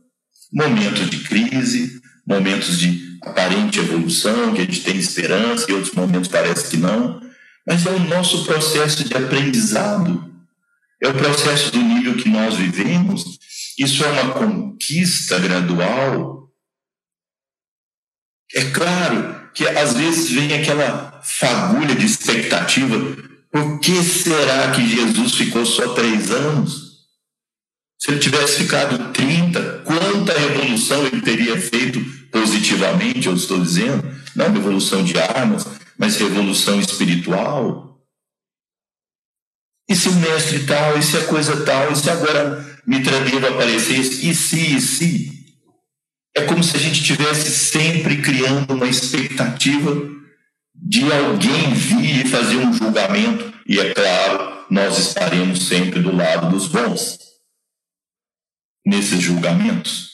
Momentos de crise, momentos de aparente evolução, que a gente tem esperança, e outros momentos parece que não mas é o nosso processo de aprendizado, é o processo do nível que nós vivemos. Isso é uma conquista gradual. É claro que às vezes vem aquela fagulha de expectativa. Por que será que Jesus ficou só três anos? Se ele tivesse ficado 30, quanta revolução ele teria feito positivamente, eu estou dizendo? Não revolução de armas, mas revolução espiritual? E se o mestre tal, e se a coisa tal, e se agora Mitra Deva aparecesse, e se, e se? É como se a gente tivesse sempre criando uma expectativa de alguém vir e fazer um julgamento, e é claro, nós estaremos sempre do lado dos bons nesses julgamentos.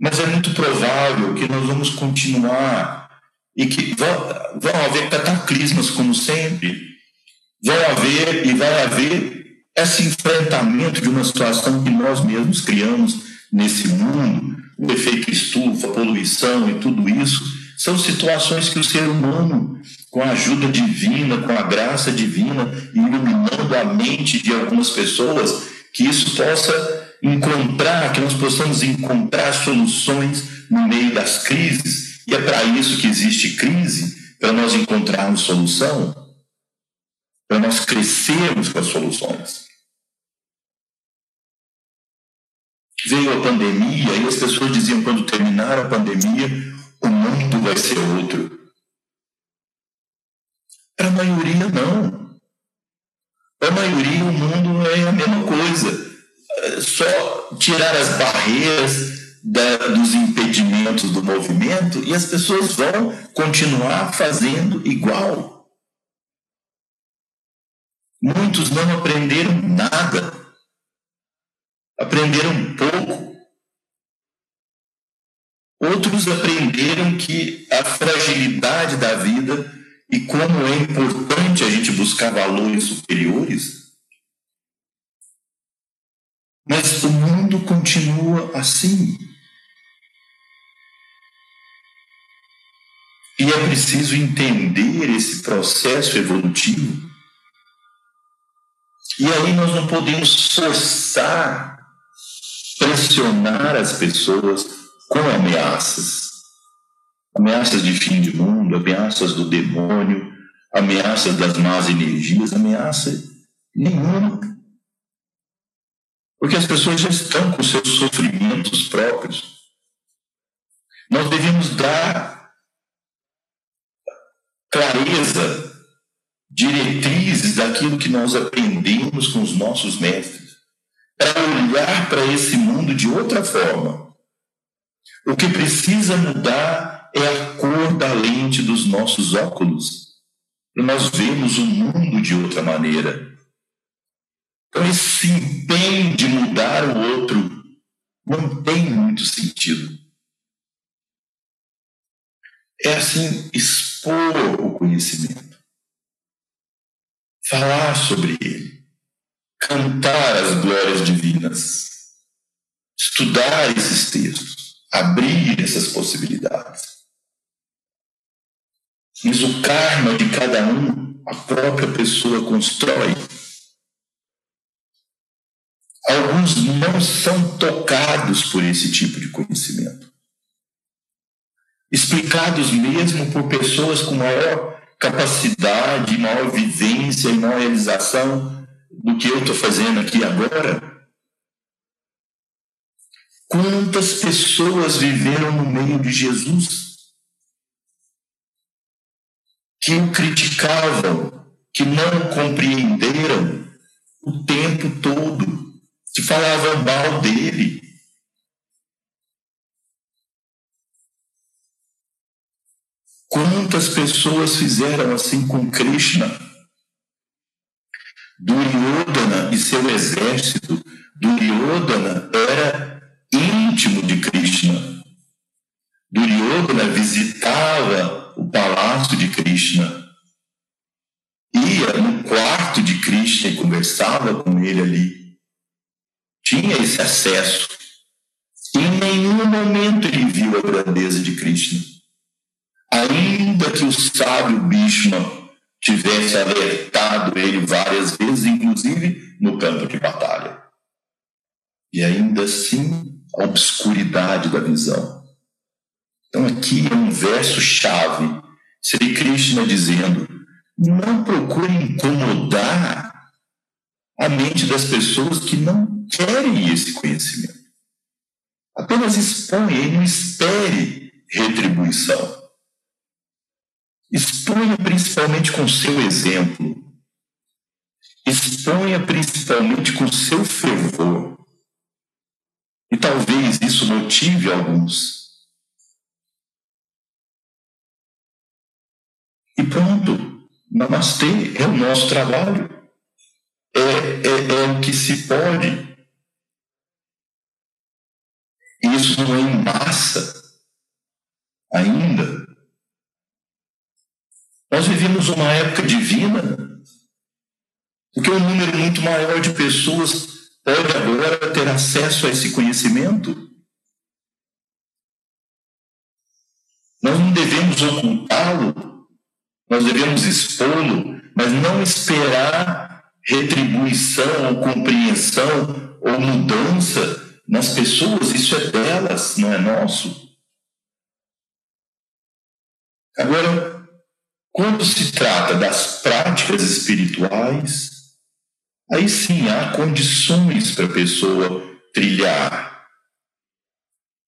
Mas é muito provável que nós vamos continuar e que vão, haver cataclismas, como sempre, vão haver e vai haver esse enfrentamento de uma situação que nós mesmos criamos nesse mundo, o efeito estufa, poluição e tudo isso, são situações que o ser humano, com a ajuda divina, com a graça divina, iluminando a mente de algumas pessoas, que isso possa encontrar, que nós possamos encontrar soluções no meio das crises. E é para isso que existe crise, para nós encontrarmos solução, para nós crescermos com as soluções. Veio a pandemia e as pessoas diziam quando terminar a pandemia, o mundo vai ser outro. Para a maioria, não. Para a maioria, o mundo é a mesma coisa só tirar as barreiras da, dos impedimentos do movimento e as pessoas vão continuar fazendo igual. Muitos não aprenderam nada, aprenderam pouco. Outros aprenderam que a fragilidade da vida e como é importante a gente buscar valores superiores mas o mundo continua assim. E é preciso entender esse processo evolutivo. E aí nós não podemos forçar, pressionar as pessoas com ameaças. Ameaças de fim de mundo, ameaças do demônio, ameaças das más energias, ameaça nenhuma. Porque as pessoas já estão com seus sofrimentos próprios. Nós devemos dar clareza, diretrizes daquilo que nós aprendemos com os nossos mestres, para olhar para esse mundo de outra forma. O que precisa mudar é a cor da lente dos nossos óculos. E nós vemos o mundo de outra maneira. Então, esse empenho de mudar o outro. Não tem muito sentido. É assim, expor o conhecimento, falar sobre ele, cantar as glórias divinas, estudar esses textos, abrir essas possibilidades. Mas o karma de cada um, a própria pessoa constrói alguns não são tocados por esse tipo de conhecimento. Explicados mesmo por pessoas com maior capacidade, maior vivência e maior realização do que eu estou fazendo aqui agora. Quantas pessoas viveram no meio de Jesus que o criticavam, que não compreenderam o tempo todo que falavam mal dele. Quantas pessoas fizeram assim com Krishna? Duryodhana e seu exército. Duryodhana era íntimo de Krishna. Duryodhana visitava o palácio de Krishna. Ia no quarto de Krishna e conversava com ele ali tinha esse acesso. Em nenhum momento ele viu a grandeza de Krishna. Ainda que o sábio Bhishma tivesse alertado ele várias vezes, inclusive no campo de batalha. E ainda assim, a obscuridade da visão. Então, aqui é um verso chave. Sri Krishna dizendo: não procure incomodar a mente das pessoas que não querem esse conhecimento. Apenas exponha e não espere retribuição. Exponha principalmente com seu exemplo. Exponha principalmente com seu fervor. E talvez isso motive alguns. E pronto. Namastê é o nosso trabalho. É, é, é o que se pode isso não é em massa ainda. Nós vivemos uma época divina, porque um número muito maior de pessoas pode agora ter acesso a esse conhecimento. Nós não devemos ocultá-lo, nós devemos expô-lo, mas não esperar retribuição ou compreensão ou mudança nas pessoas, isso é delas, não é nosso. Agora, quando se trata das práticas espirituais, aí sim há condições para a pessoa trilhar.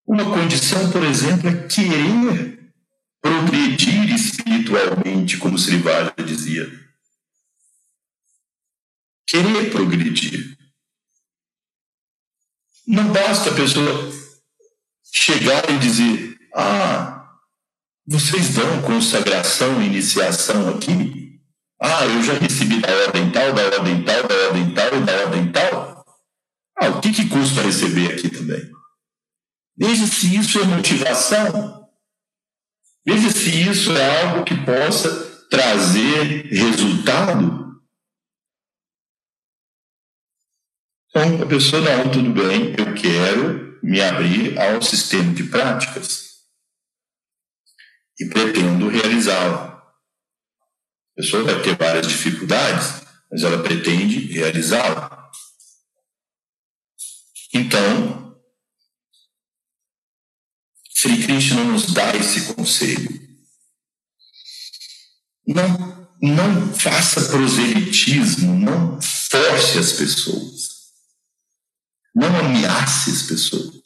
Uma condição, por exemplo, é querer progredir espiritualmente, como Srivada dizia. Querer progredir. Não basta a pessoa chegar e dizer: Ah, vocês dão consagração, iniciação aqui? Ah, eu já recebi da ordem tal, da ordem tal, da ordem tal da ordem tal. Ah, o que, que custa receber aqui também? Veja se isso é motivação. Veja se isso é algo que possa trazer resultado. Então, a pessoa, não, tudo bem, eu quero me abrir ao sistema de práticas e pretendo realizá-la. A pessoa vai ter várias dificuldades, mas ela pretende realizá-la. Então, Sri Krishna nos dá esse conselho. Não, não faça proselitismo, não force as pessoas. Não ameace as pessoas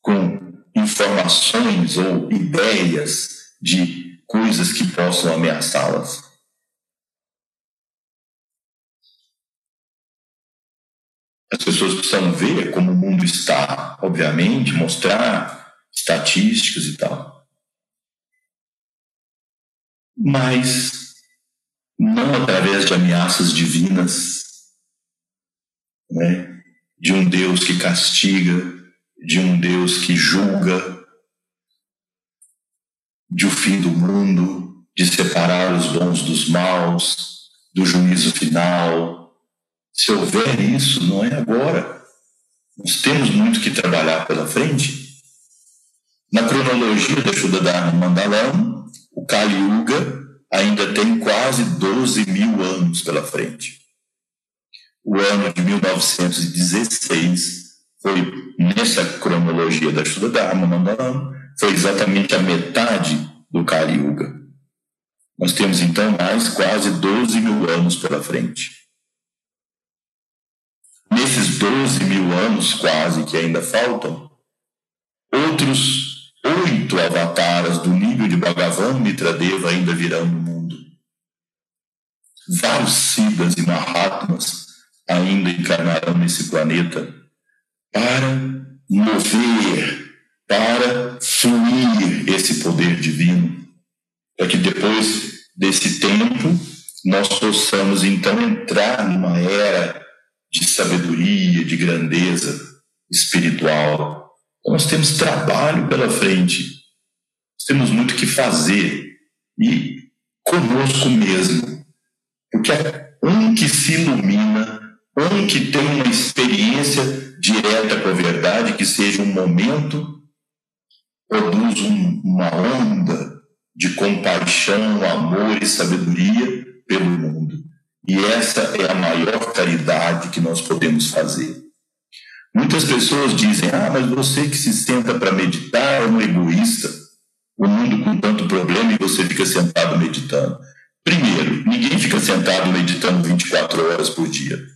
com informações ou ideias de coisas que possam ameaçá-las. As pessoas precisam ver como o mundo está, obviamente, mostrar estatísticas e tal. Mas não através de ameaças divinas, né? De um Deus que castiga, de um Deus que julga, de o fim do mundo, de separar os bons dos maus, do juízo final. Se houver isso, não é agora. Nós temos muito que trabalhar pela frente na cronologia da Shuddha Dharma Mandalam, o Kali Yuga ainda tem quase 12 mil anos pela frente. O ano de 1916 foi, nessa cronologia da Shuddha Dharma Mandalam, foi exatamente a metade do Kali Yuga. Nós temos então mais quase 12 mil anos pela frente. Nesses 12 mil anos quase que ainda faltam, outros oito avataras do nível de Bhagavan Mitradeva ainda virão no mundo. Vários Siddhas e Mahatmas ainda encarnarão nesse planeta para mover, para fluir esse poder divino, para que depois desse tempo nós possamos então entrar numa era de sabedoria, de grandeza espiritual. Nós temos trabalho pela frente, nós temos muito que fazer. E conosco mesmo. Porque é um que se ilumina, um que tem uma experiência direta com a verdade, que seja um momento, produz um, uma onda de compaixão, amor e sabedoria pelo mundo. E essa é a maior caridade que nós podemos fazer. Muitas pessoas dizem: ah, mas você que se senta para meditar é um egoísta. O mundo com tanto problema e você fica sentado meditando. Primeiro, ninguém fica sentado meditando 24 horas por dia.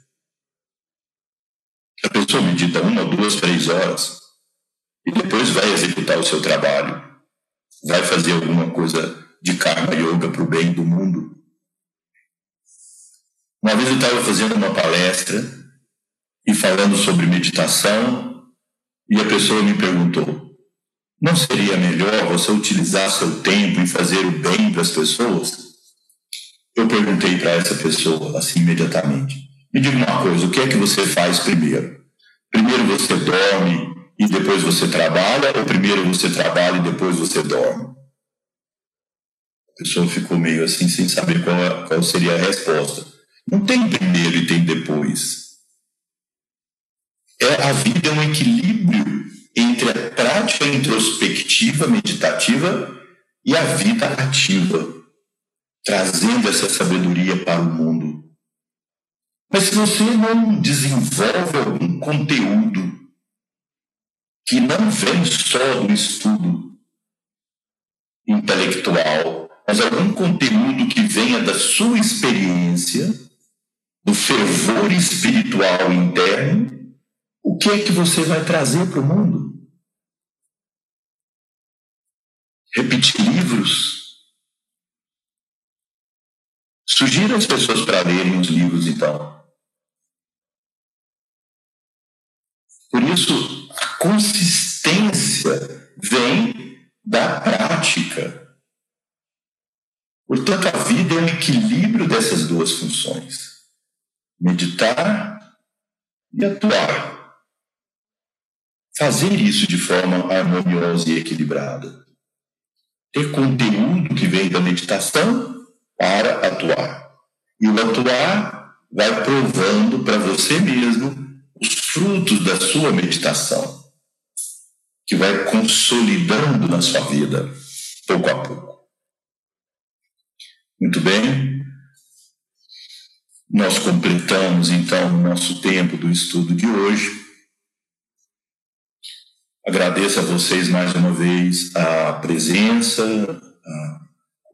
A pessoa medita uma, duas, três horas e depois vai executar o seu trabalho. Vai fazer alguma coisa de karma yoga para o bem do mundo. Uma vez eu estava fazendo uma palestra e falando sobre meditação, e a pessoa me perguntou: não seria melhor você utilizar seu tempo em fazer o bem para as pessoas? eu perguntei para essa pessoa, assim, imediatamente: me diga uma coisa, o que é que você faz primeiro? Primeiro você dorme e depois você trabalha, ou primeiro você trabalha e depois você dorme? A pessoa ficou meio assim, sem saber qual, qual seria a resposta. Não tem primeiro e tem depois. É, a vida é um equilíbrio entre a prática introspectiva, meditativa, e a vida ativa, trazendo essa sabedoria para o mundo. Mas se você não desenvolve algum conteúdo que não vem só do estudo intelectual, mas algum conteúdo que venha da sua experiência, do fervor espiritual interno, o que é que você vai trazer para o mundo? Repetir livros? Sugiro as pessoas para lerem os livros, então. Por isso, a consistência vem da prática. Portanto, a vida é um equilíbrio dessas duas funções: meditar e atuar. Fazer isso de forma harmoniosa e equilibrada. Ter conteúdo que vem da meditação para atuar. E o atuar vai provando para você mesmo frutos da sua meditação, que vai consolidando na sua vida, pouco a pouco. Muito bem? Nós completamos então o nosso tempo do estudo de hoje. Agradeço a vocês mais uma vez a presença, a,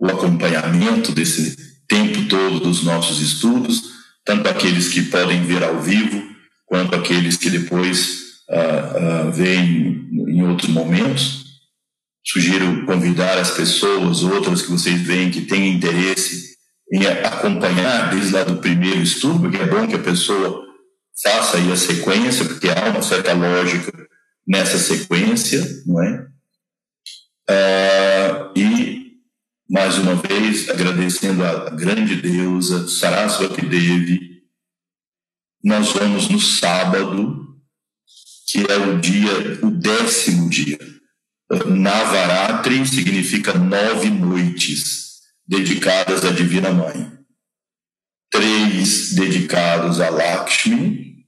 o acompanhamento desse tempo todo dos nossos estudos, tanto aqueles que podem ver ao vivo, quanto aqueles que depois uh, veem em outros momentos. Sugiro convidar as pessoas, outras que vocês veem que têm interesse em acompanhar desde lá do primeiro estudo, porque é bom que a pessoa faça aí a sequência, porque há uma certa lógica nessa sequência, não é? Uh, e, mais uma vez, agradecendo a grande deusa Saraswati Devi, nós vamos no sábado, que é o dia, o décimo dia. Navaratri significa nove noites dedicadas à Divina Mãe. Três dedicados a Lakshmi,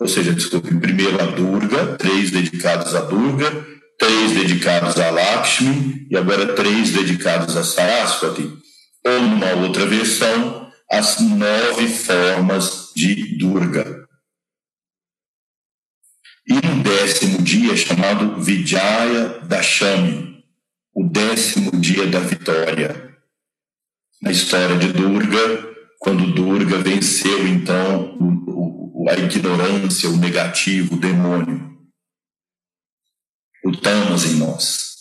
ou seja, desculpe, primeiro a Durga, três dedicados a Durga, três dedicados a Lakshmi e agora três dedicados a Saraswati. Ou numa outra versão, as nove formas de Durga. E no décimo dia, chamado Vijaya Dashami, o décimo dia da vitória. Na história de Durga, quando Durga venceu, então, o, o, a ignorância, o negativo, o demônio, o tamas em nós.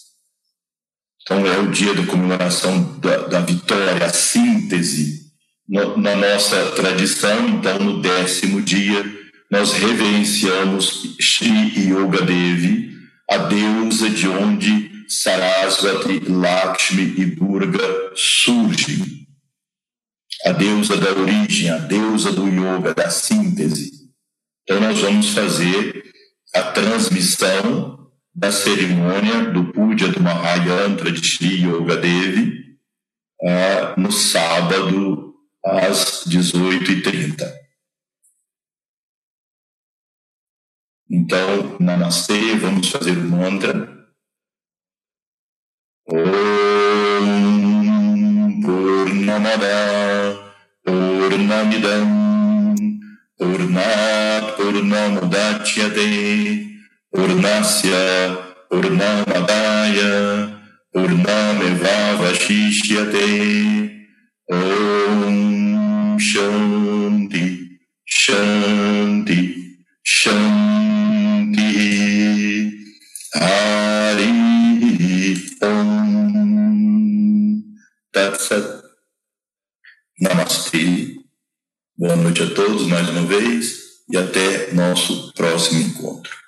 Então, é o dia da comemoração da, da vitória, a síntese na nossa tradição, então, no décimo dia, nós reverenciamos Sri Yoga Devi, a deusa de onde Sarasvati, Lakshmi e Durga surgem. A deusa da origem, a deusa do yoga, da síntese. Então, nós vamos fazer a transmissão da cerimônia do Puja do Mahayantra de Sri Yoga Devi uh, no sábado, às 18h30. Então, Namastê, vamos fazer o mantra. Om Purnamidam Purnat Purnamudachyate Purnasya Purnamadaya Purnamevavashishyate Shanti Shanti Shanti. Hari Om. Tatsat Namastê Boa noite a todos mais uma vez e até nosso próximo encontro.